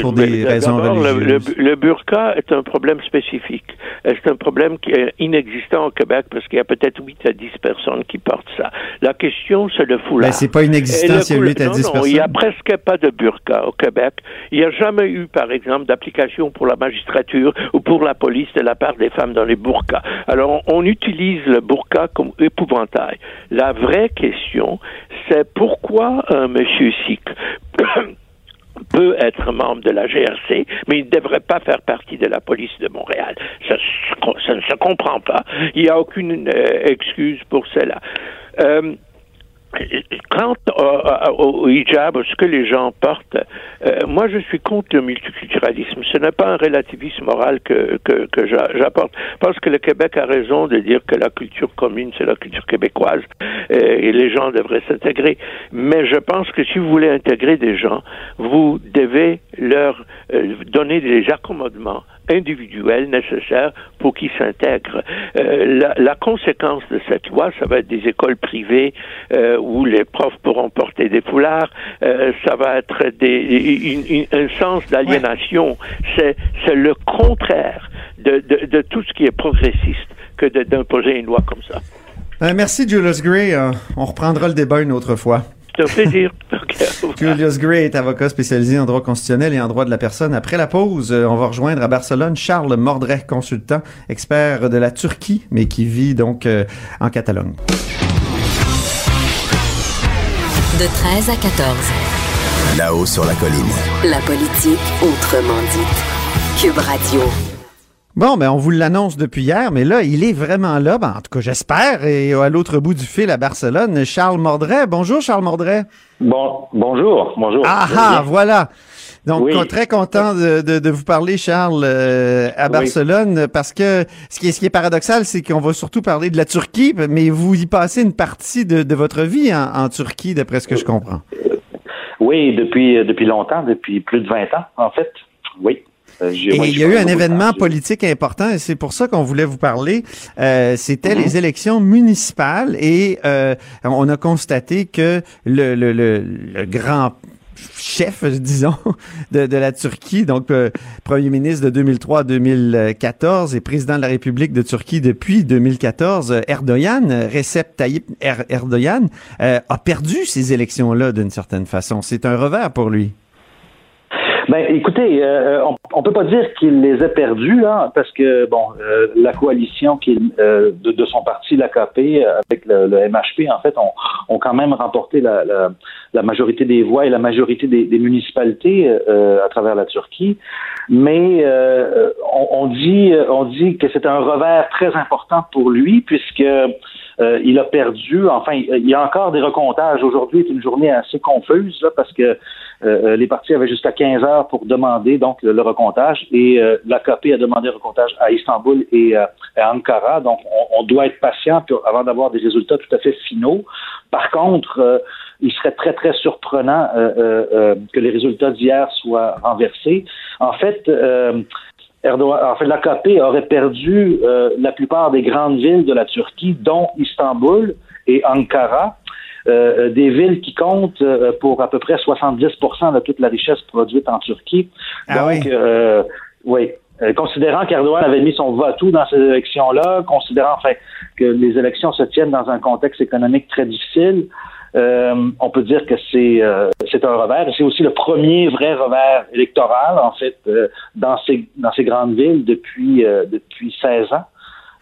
Pour des raisons religieuses. Le, le, le, burqa est un problème spécifique. C'est un problème qui est inexistant au Québec? Parce qu'il y a peut-être 8 à 10 personnes qui portent ça. La question, c'est le foulard. Ben, c'est pas inexistant s'il y a 8 à 10 non, personnes. il n'y a presque pas de burqa au Québec. Il n'y a jamais eu, par exemple, d'application pour la magistrature ou pour la police de la part des femmes dans les burqas. Alors, on, on utilise le burqa comme épouvantail. La vraie question, c'est pourquoi un monsieur sikh peut être membre de la GRC, mais il ne devrait pas faire partie de la police de Montréal. Ça, ça ne se comprend pas. Il n'y a aucune euh, excuse pour cela. Euh, quant au, hijab, ce que les gens portent, euh, moi je suis contre le multiculturalisme. Ce n'est pas un relativisme moral que, que, que j'apporte. Je pense que le Québec a raison de dire que la culture commune, c'est la culture québécoise euh, et les gens devraient s'intégrer. Mais je pense que si vous voulez intégrer des gens, vous devez leur euh, donner des accommodements individuels nécessaires pour qu'ils s'intègrent. Euh, la, la, conséquence de cette loi, ça va être des écoles privées euh, où les profs pourront porter des foulards, euh, ça va être des, un sens d'aliénation. C'est, c'est le contraire de, de, de, tout ce qui est progressiste que d'imposer une loi comme ça. merci Julius Gray. on reprendra le débat une autre fois. C'est un plaisir. Julius Gray est avocat spécialisé en droit constitutionnel et en droit de la personne. Après la pause, euh, on va rejoindre à Barcelone Charles Mordret, consultant, expert de la Turquie, mais qui vit donc euh, en Catalogne. De 13 à 14. Là-haut sur la colline. La politique autrement dite. Cube Radio. Bon, ben on vous l'annonce depuis hier, mais là, il est vraiment là. Ben, en tout cas, j'espère. Et à l'autre bout du fil à Barcelone, Charles Mordret. Bonjour, Charles Mordret. Bon, bonjour, bonjour. Ah ah, voilà. Donc, très content de, de, vous parler, Charles, euh, à Barcelone, parce que ce qui est, ce qui est paradoxal, c'est qu'on va surtout parler de la Turquie, mais vous y passez une partie de, de votre vie en, en Turquie, d'après ce que je comprends. Oui, depuis, depuis longtemps, depuis plus de 20 ans, en fait. Oui. Euh, et il y a eu un événement politique important et c'est pour ça qu'on voulait vous parler. Euh, C'était les mhm. élections municipales et euh, on a constaté que le, le, le, le grand chef, disons, de, de, la Turquie, donc euh, premier ministre de 2003 à 2014 et président de la République de Turquie depuis 2014, Erdogan, Recep Tayyip er-, Erdogan, a perdu ces élections-là d'une certaine façon. C'est un revers pour lui. Ben, écoutez, euh, on, on peut pas dire qu'il les a perdus, hein, parce que bon, euh, la coalition qui, euh, de, son parti, l'AKP, avec le, MHP, en fait, ont, quand même remporté la, la, la, majorité des voix et la majorité des, des municipalités à travers la Turquie. Mais on, on, dit, on dit que c'est un revers très important pour lui, puisque euh, il a perdu, enfin, il y a encore des recomptages. Aujourd'hui est une journée assez confuse là, parce que euh, euh, les partis avaient jusqu'à 15 heures pour demander donc le, recomptage et l'AKP a demandé le recomptage à Istanbul et à Ankara. Donc, on, doit être patient avant d'avoir des résultats tout à fait finaux. Par contre, il serait très, très surprenant que les résultats d'hier soient renversés. En fait, Erdogan, en fait, l'AKP aurait perdu euh, la plupart des grandes villes de la Turquie, dont Istanbul et Ankara, euh, des villes qui comptent euh, pour à peu près 70% de toute la richesse produite en Turquie. Ah Donc, oui. oui. considérant qu'Erdogan avait mis son vote dans ces élections-là, considérant enfin que les élections se tiennent dans un contexte économique très difficile, euh, on peut dire que c'est euh, c'est un revers. C'est aussi le premier vrai revers électoral, en fait, euh, dans ces dans ces grandes villes depuis depuis 16 ans,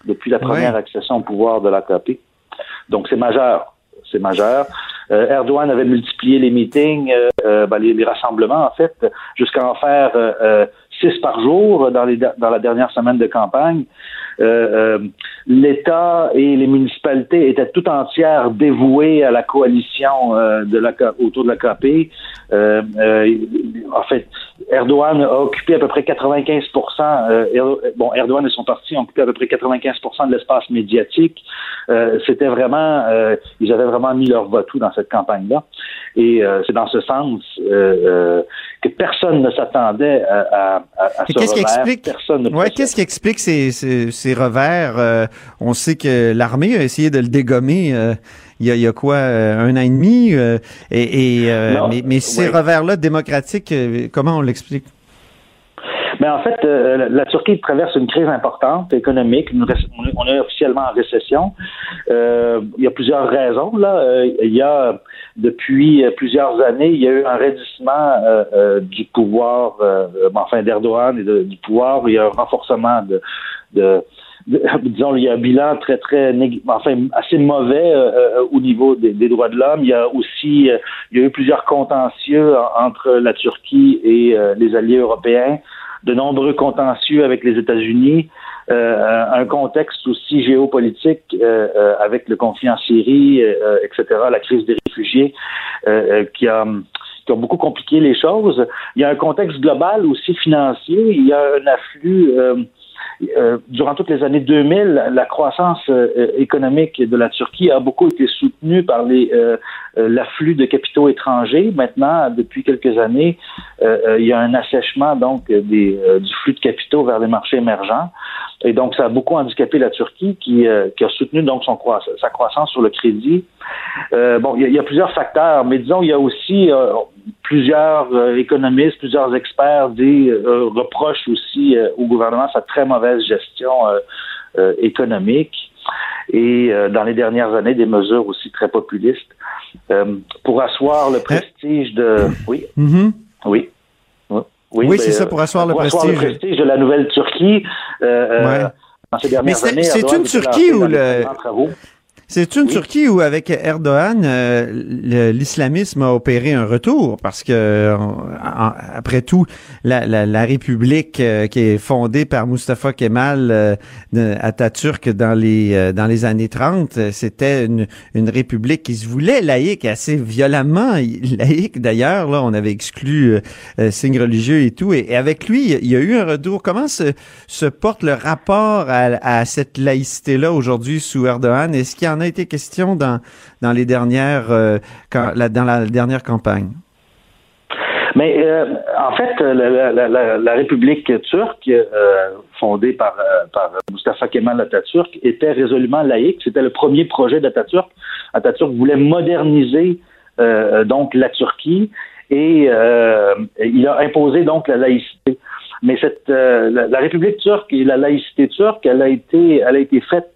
depuis la première accession au pouvoir de l'AKP. Donc c'est majeur, c'est majeur. Erdogan avait multiplié les meetings, ben, les, les, rassemblements en fait, jusqu'à en faire six par jour dans les dans la dernière semaine de campagne. Euh, euh, l'État et les municipalités étaient tout entières dévouées à la coalition euh, de la, autour de la KP. en fait, Erdogan a occupé à peu près 95% bon, Erdogan et son parti ont occupé à peu près 95% de l'espace médiatique. C'était vraiment, ils avaient vraiment mis leur vote dans cette campagne-là. Et c'est dans ce sens que personne ne s'attendait à, à, à ce qu'est-ce qui explique, ouais, qu'est-ce qui explique ces, ces, ces revers? Euh, on sait que l'armée a essayé de le dégommer euh, il, y a, il, y a, quoi, euh, un an et demi? et, et mais, mais, ces revers-là démocratiques, comment on l'explique? Mais en fait, la Turquie traverse une crise importante économique. on est officiellement en récession. Euh, il y a plusieurs raisons. Là, il y a depuis plusieurs années, il y a eu un raidissement euh, euh, du pouvoir, euh, enfin d'Erdogan et du pouvoir. Il y a un renforcement de, de, disons, il y a un bilan très très enfin assez mauvais au niveau des, des droits de l'homme. Il y a aussi, il y a eu plusieurs contentieux entre la Turquie et les alliés européens de nombreux contentieux avec les États-Unis, euh, un contexte aussi géopolitique euh, avec le conflit en Syrie, etc., la crise des réfugiés qui a qui ont beaucoup compliqué les choses. Il y a un contexte global aussi financier. Il y a un afflux euh, durant toutes les années 2000, la croissance euh, économique de la Turquie a beaucoup été soutenue par les euh, l'afflux de capitaux étrangers. Maintenant, depuis quelques années, il y a un assèchement donc des, du flux de capitaux vers les marchés émergents. Et donc, ça a beaucoup handicapé la Turquie qui, qui a soutenu donc sa croissance sur le crédit. bon, il y, a, plusieurs facteurs, mais disons, il y a aussi plusieurs économistes, plusieurs experts des reprochent aussi au gouvernement sa très mauvaise gestion euh, euh, économique. Et euh, dans les dernières années des mesures aussi très populistes pour asseoir le prestige de oui. Oui. Oui, c'est ça, pour asseoir, le, prestige. de la nouvelle Turquie. dans ces dernières années, c'est une Turquie où le, c'est une Turquie où, avec Erdogan, euh, l'islamisme a opéré un retour parce que, après tout, la, la, la République euh, qui est fondée par Mustafa Kemal euh, Atatürk dans les euh, dans les années 30, c'était une, une république qui se voulait laïque, assez violemment laïque d'ailleurs. Là, on avait exclu signes religieux et tout. Et, avec lui, il y a eu un retour. Comment se, se porte le rapport à, à cette laïcité-là aujourd'hui sous Erdogan? Est-ce qu'il y en a été question dans, dans les dernières euh, la, dans la dernière campagne? Mais euh, en fait, la, République turque, euh, fondée par, par Mustafa Kemal Atatürk, était résolument laïque. C'était le premier projet d'Atatürk. Atatürk voulait moderniser donc la Turquie et il a imposé donc la laïcité. Mais cette la, République turque et la laïcité turque, elle a été elle a été faite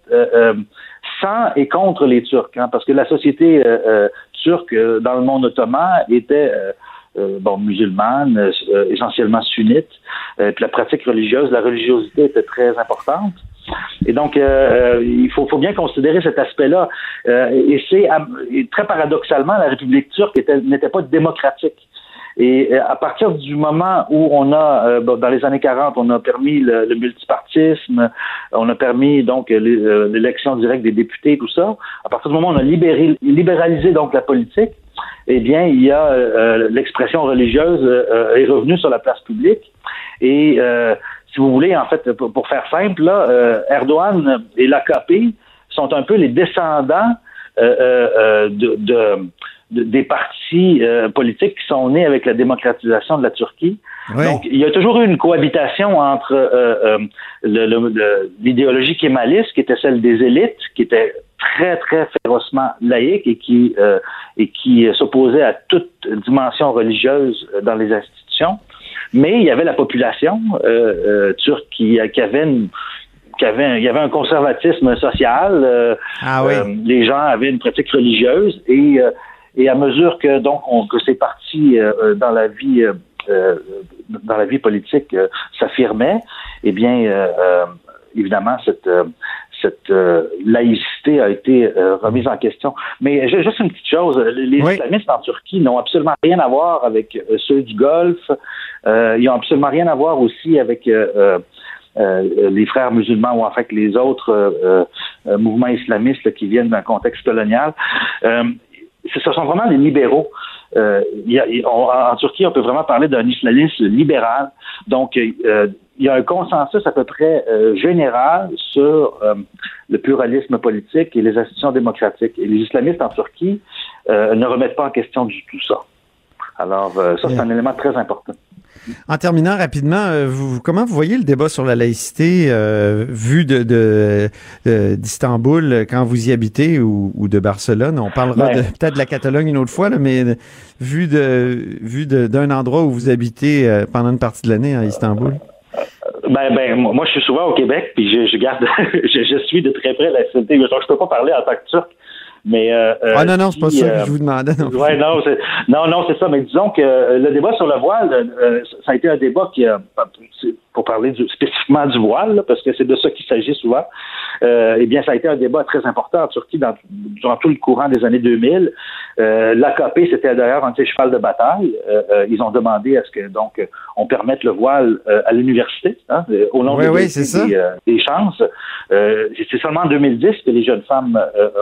sans et contre les Turcs, hein, parce que la société euh, euh, turque euh, dans le monde ottoman était bon musulmane, essentiellement sunnite, puis la pratique religieuse, la religiosité était très importante. Et donc, il faut, faut, bien considérer cet aspect-là. et c'est très paradoxalement, la République turque n'était pas démocratique. Et euh, à partir du moment où on a, euh, dans les années 40, on a permis le, multipartisme, on a permis donc euh, l'élection directe des députés, tout ça, à partir du moment où on a libéré, libéralisé donc la politique, eh bien, il y a l'expression religieuse est revenue sur la place publique. Et si vous voulez, en fait, pour, faire simple, là, Erdogan et l'AKP sont un peu les descendants de, de des partis euh, politiques qui sont nés avec la démocratisation de la Turquie. Donc, il y a toujours eu une cohabitation entre euh, euh, l'idéologie kémaliste, qui était celle des élites, qui était très, très férocement laïque et qui, et qui s'opposait à toute dimension religieuse dans les institutions. Mais il y avait la population turque qui, qui avait une, avait, il y avait un conservatisme social. ah oui. les gens avaient une pratique religieuse et et à mesure que donc on, que ces partis euh, euh, dans la vie euh, dans la vie politique s'affirmaient, eh bien évidemment cette cette laïcité a été remise en question. Mais juste une petite chose, les islamistes en Turquie n'ont absolument rien à voir avec ceux du Golfe. ils n'ont absolument rien à voir aussi avec les frères musulmans ou en fait les autres mouvements islamistes qui viennent d'un contexte colonial ce sont vraiment des libéraux. Euh, en Turquie, on peut vraiment parler d'un islamisme libéral. Donc, euh, il y a un consensus à peu près euh, général sur le pluralisme politique et les institutions démocratiques. Et les islamistes en Turquie ne remettent pas en question du tout ça. Alors, ça, c'est un élément très important. En terminant rapidement, euh, vous, comment vous voyez le débat sur la laïcité euh, vu de, d'Istanbul quand vous y habitez ou, de Barcelone? On parlera peut-être de la Catalogne une autre fois, mais vu de vu d'un endroit où vous habitez euh, pendant une partie de l'année à Istanbul? Ben, ben, moi, je suis souvent au Québec, puis je, garde, je, suis de très près la laïcité. Je peux pas parler en tant que turc, mais euh, euh, ah non, non, c'est pas ça que je vous demandais. Non, ouais, non, non, non, c'est ça. Mais disons que euh, le débat sur le voile, ça a été un débat qui a, pour parler spécifiquement du voile, parce que c'est de ça qu'il s'agit souvent, eh bien, ça a été un débat très important en Turquie dans, durant tout le courant des années 2000. Euh, L'AKP, c'était d'ailleurs un cheval de bataille. Euh, euh, ils ont demandé à ce que donc on permette le voile à l'université, hein, au nom des, des, chances. C'est seulement en 2010 que les jeunes femmes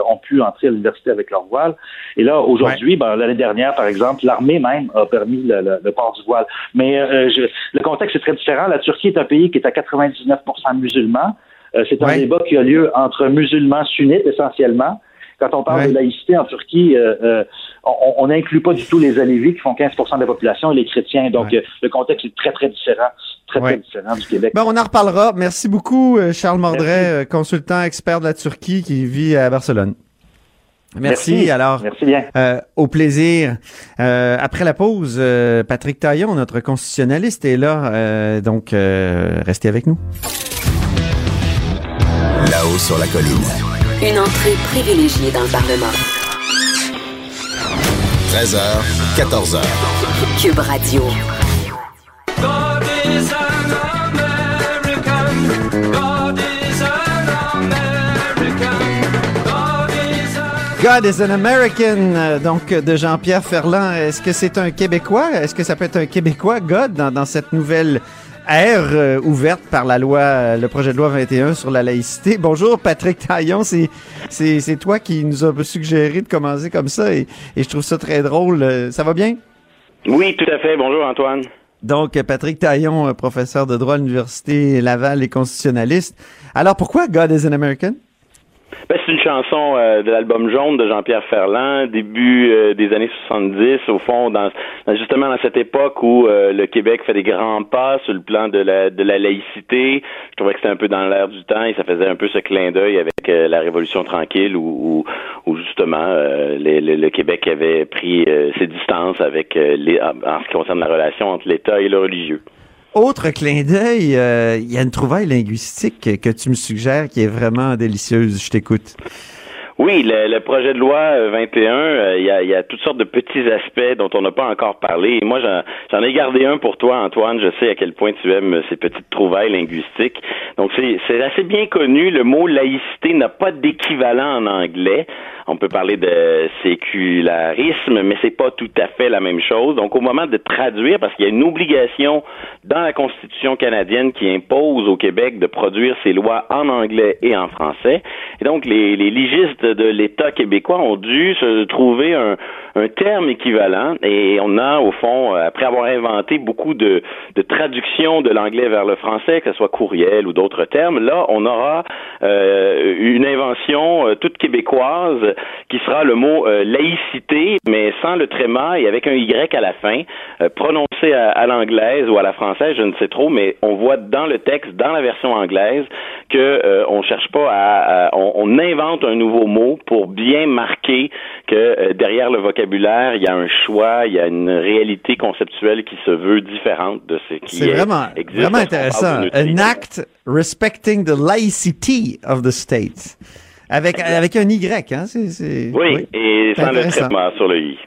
ont pu entrer à l'université avec leur voile. Et là, aujourd'hui, ben, l'année dernière, par exemple, l'armée même a permis le, port du voile. Mais le contexte est très différent. La Turquie est un pays qui est à 99% musulman. C'est un débat qui a lieu entre musulmans sunnites essentiellement quand on parle de laïcité en Turquie, euh, euh, on n'inclut pas du tout les Alévis qui font 15% de la population et les chrétiens. Donc, euh, le contexte est très, très différent. Très, très différent du Québec. Ben, on en reparlera. Merci beaucoup, Charles Mordret, consultant expert de la Turquie qui vit à Barcelone. Merci. Alors, Merci bien. au plaisir. après la pause, Patrick Taillon, notre constitutionnaliste, est là. donc, restez avec nous. Là-haut sur la colline. Une entrée privilégiée dans le Parlement. 13h, 14h. Cube Radio. God is an American, donc de Jean-Pierre Ferland. Est-ce que c'est un Québécois? Est-ce que ça peut être un Québécois, God, dans, dans cette nouvelle ère euh, ouverte par la loi, euh, le projet de loi 21 sur la laïcité? Bonjour Patrick Taillon, c'est, c'est, toi qui nous a suggéré de commencer comme ça et, et je trouve ça très drôle. Euh, ça va bien? Oui, tout à fait. Bonjour Antoine. Donc, Patrick Taillon, professeur de droit à l'Université Laval et constitutionnaliste. Alors, pourquoi God is an American? Ben, c'est une chanson euh, de l'album Jaune de Jean-Pierre Ferland, début euh, des années 70, au fond, dans, justement dans cette époque où euh, le Québec fait des grands pas sur le plan de la, de la laïcité. Je trouvais que c'était un peu dans l'air du temps et ça faisait un peu ce clin d'œil avec la Révolution tranquille où, où, justement le Québec avait pris ses distances avec les, en ce qui concerne la relation entre l'État et le religieux. Autre clin d'œil, euh, il y a une trouvaille linguistique que tu me suggères qui est vraiment délicieuse. Je t'écoute. Oui, le, projet de loi 21, euh, il y, a, toutes sortes de petits aspects dont on n'a pas encore parlé. Moi, j'en ai gardé un pour toi, Antoine. Je sais à quel point tu aimes ces petites trouvailles linguistiques. Donc, c'est assez bien connu. Le mot laïcité n'a pas d'équivalent en anglais. On peut parler de sécularisme, mais c'est pas tout à fait la même chose. Donc, au moment de traduire, parce qu'il y a une obligation dans la Constitution canadienne qui impose au Québec de produire ses lois en anglais et en français. Et donc, les, les légistes de l'État québécois ont dû se trouver un, terme équivalent et on a, au fond, après avoir inventé beaucoup de, traductions de l'anglais vers le français, que ce soit courriel ou d'autres termes, là, on aura euh, une invention euh, toute québécoise qui sera le mot euh, laïcité, mais sans le tréma et avec un Y à la fin, prononcé à, l'anglaise ou à la française, je ne sais trop, mais on voit dans le texte, dans la version anglaise, que on cherche pas à, on, on, invente un nouveau mot pour bien marquer que derrière le vocabulaire il y a un choix, il y a une réalité conceptuelle qui se veut différente de ce qui est vraiment, vraiment intéressant. An act respecting the laicity of the state. Avec, avec un Y, hein? oui, oui, et sans le traitement sur le I.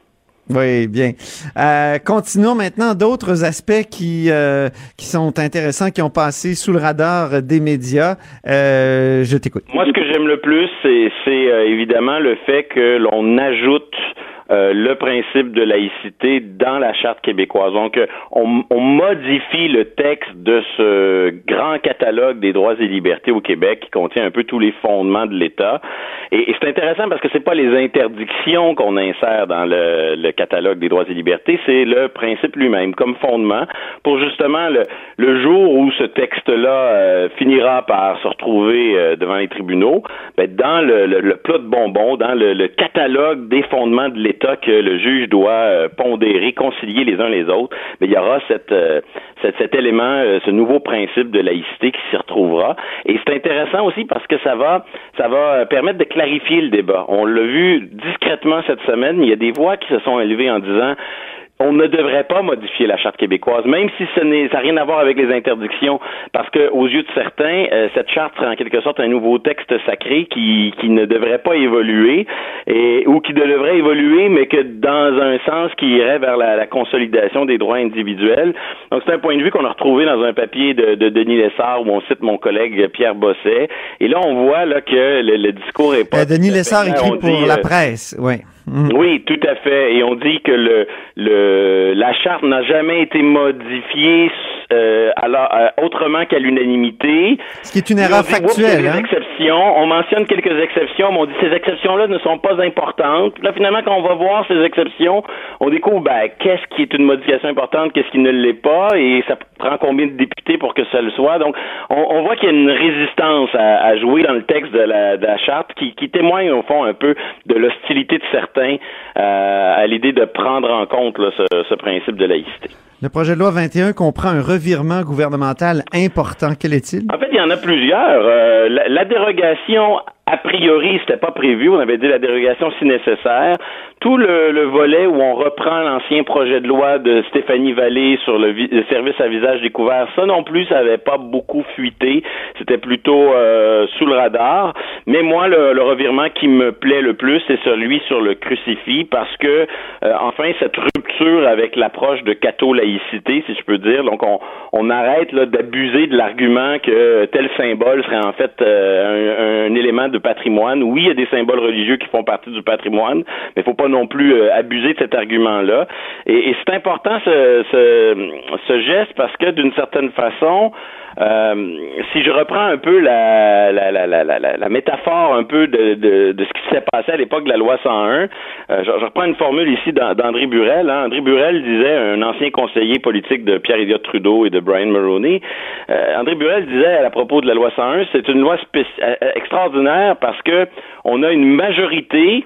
Oui, bien. Euh, continuons maintenant d'autres aspects qui euh, qui sont intéressants, qui ont passé sous le radar des médias. Euh, je t'écoute. Moi, ce que j'aime le plus, c'est évidemment le fait que l'on ajoute euh, le principe de laïcité dans la charte québécoise. Donc, euh, on, on, modifie le texte de ce grand catalogue des droits et libertés au Québec qui contient un peu tous les fondements de l'État. Et, c'est intéressant parce que c'est pas les interdictions qu'on insère dans le, le, catalogue des droits et libertés, c'est le principe lui-même comme fondement pour justement le, le jour où ce texte-là euh, finira par se retrouver devant les tribunaux, ben, dans le, le, plat de bonbons, dans le catalogue des fondements de l'État que le juge doit euh, pondérer, concilier les uns les autres, mais il y aura cette, euh, cet, élément, euh, ce nouveau principe de laïcité qui s'y retrouvera. Et c'est intéressant aussi parce que ça va, ça va permettre de clarifier le débat. On l'a vu discrètement cette semaine. Il y a des voix qui se sont élevées en disant on ne devrait pas modifier la charte québécoise, même si ce n'est, ça n'a rien à voir avec les interdictions, parce que aux yeux de certains, euh, cette charte serait en quelque sorte un nouveau texte sacré qui, qui ne devrait pas évoluer, et, ou qui devrait évoluer, mais que dans un sens qui irait vers la, consolidation des droits individuels. Donc c'est un point de vue qu'on a retrouvé dans un papier de, de Denis Lessard où on cite mon collègue Pierre Bosset, et là on voit là que le, discours est pas. Euh, Denis Lessard écrit pour la euh, presse, oui. Mm. Oui, tout à fait. Et on dit que le, le la charte n'a jamais été modifiée euh, alors, euh, autrement qu'à l'unanimité. Ce qui est une erreur dit, factuelle. des Hein? exceptions. On mentionne quelques exceptions, mais on dit ces exceptions-là ne sont pas importantes. Là, finalement, quand on va voir ces exceptions, on découvre ben, qu'est-ce qui est une modification importante, qu'est-ce qui ne l'est pas, et ça prend combien de députés pour que ça le soit. Donc, on, on voit qu'il y a une résistance à, à jouer dans le texte de la, de la charte qui, qui témoigne au fond un peu de l'hostilité de certains euh, à l'idée de prendre en compte là, ce, ce principe de laïcité. Le projet de loi 21 comprend un revirement gouvernemental important. Quel est-il? En fait, il y en a plusieurs. Euh, la, la dérogation, a priori, c'était pas prévu. On avait dit la dérogation si nécessaire. Tout le, le volet où on reprend l'ancien projet de loi de Stéphanie Vallée sur le, le service à visage découvert, ça non plus, ça avait pas beaucoup fuité. C'était plutôt euh, sous le radar. Mais moi, le, le revirement qui me plaît le plus, c'est celui sur le crucifix, parce que euh, enfin cette rupture avec l'approche de catho-laïcité, si je peux dire. Donc on, on arrête là, d'abuser de l'argument que tel symbole serait en fait euh, un, un de patrimoine. Oui, il y a des symboles religieux qui font partie du patrimoine, mais il faut pas non plus euh, abuser de cet argument-là. Et, c'est important ce, ce, geste parce que d'une certaine façon, euh, si je reprends un peu la, la, la, la, la, la métaphore un peu de, de, ce qui s'est passé à l'époque de la loi 101, euh, je, reprends une formule ici d'An- d'André Burel. Hein. André Burel disait, un ancien conseiller politique de Pierre Elliott Trudeau et de Brian Mulroney, André Burel disait à propos de la loi 101, c'est une loi spéci- parce que on a une majorité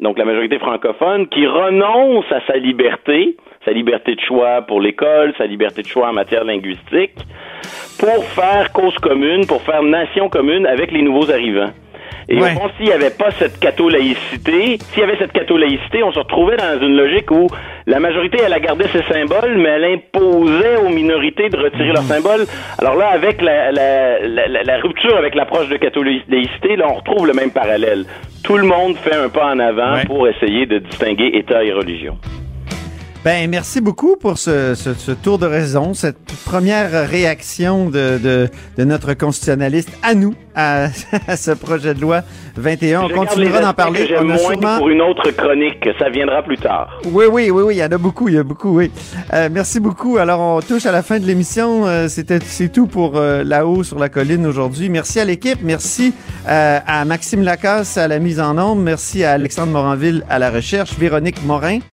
donc la majorité francophone, qui renonce à sa liberté, sa liberté de choix pour l'école, sa liberté de choix en matière linguistique, pour faire cause commune, pour faire nation commune avec les nouveaux arrivants. Et Ouais. au fond, s'il n'y avait pas cette catho-laïcité, s'il y avait cette catho-laïcité, on se retrouvait dans une logique où la majorité, elle a gardé ses symboles, mais elle imposait aux minorités de retirer leurs symboles. Alors là, avec la, la, la, la- la rupture avec l'approche de catho-laïcité, là, on retrouve le même parallèle. Tout le monde fait un pas en avant Ouais. pour essayer de distinguer État et religion. Ben, merci beaucoup pour ce, ce, ce tour de raison, cette première réaction de, de, de notre constitutionnaliste à nous, à, à ce projet de loi 21. On Je garde continuera d'en parler. que On a moins sûrement... pour une autre chronique, ça viendra plus tard. Oui, oui, oui, oui, il y en a beaucoup, il y a beaucoup, oui. Euh, merci beaucoup. Alors, on touche à la fin de l'émission. Euh, C'était, c'est tout pour euh, là-haut sur la colline aujourd'hui. Merci à l'équipe. Merci euh, à Maxime Lacasse à la mise en ombre. Merci à Alexandre Moranville à la recherche. Véronique Morin.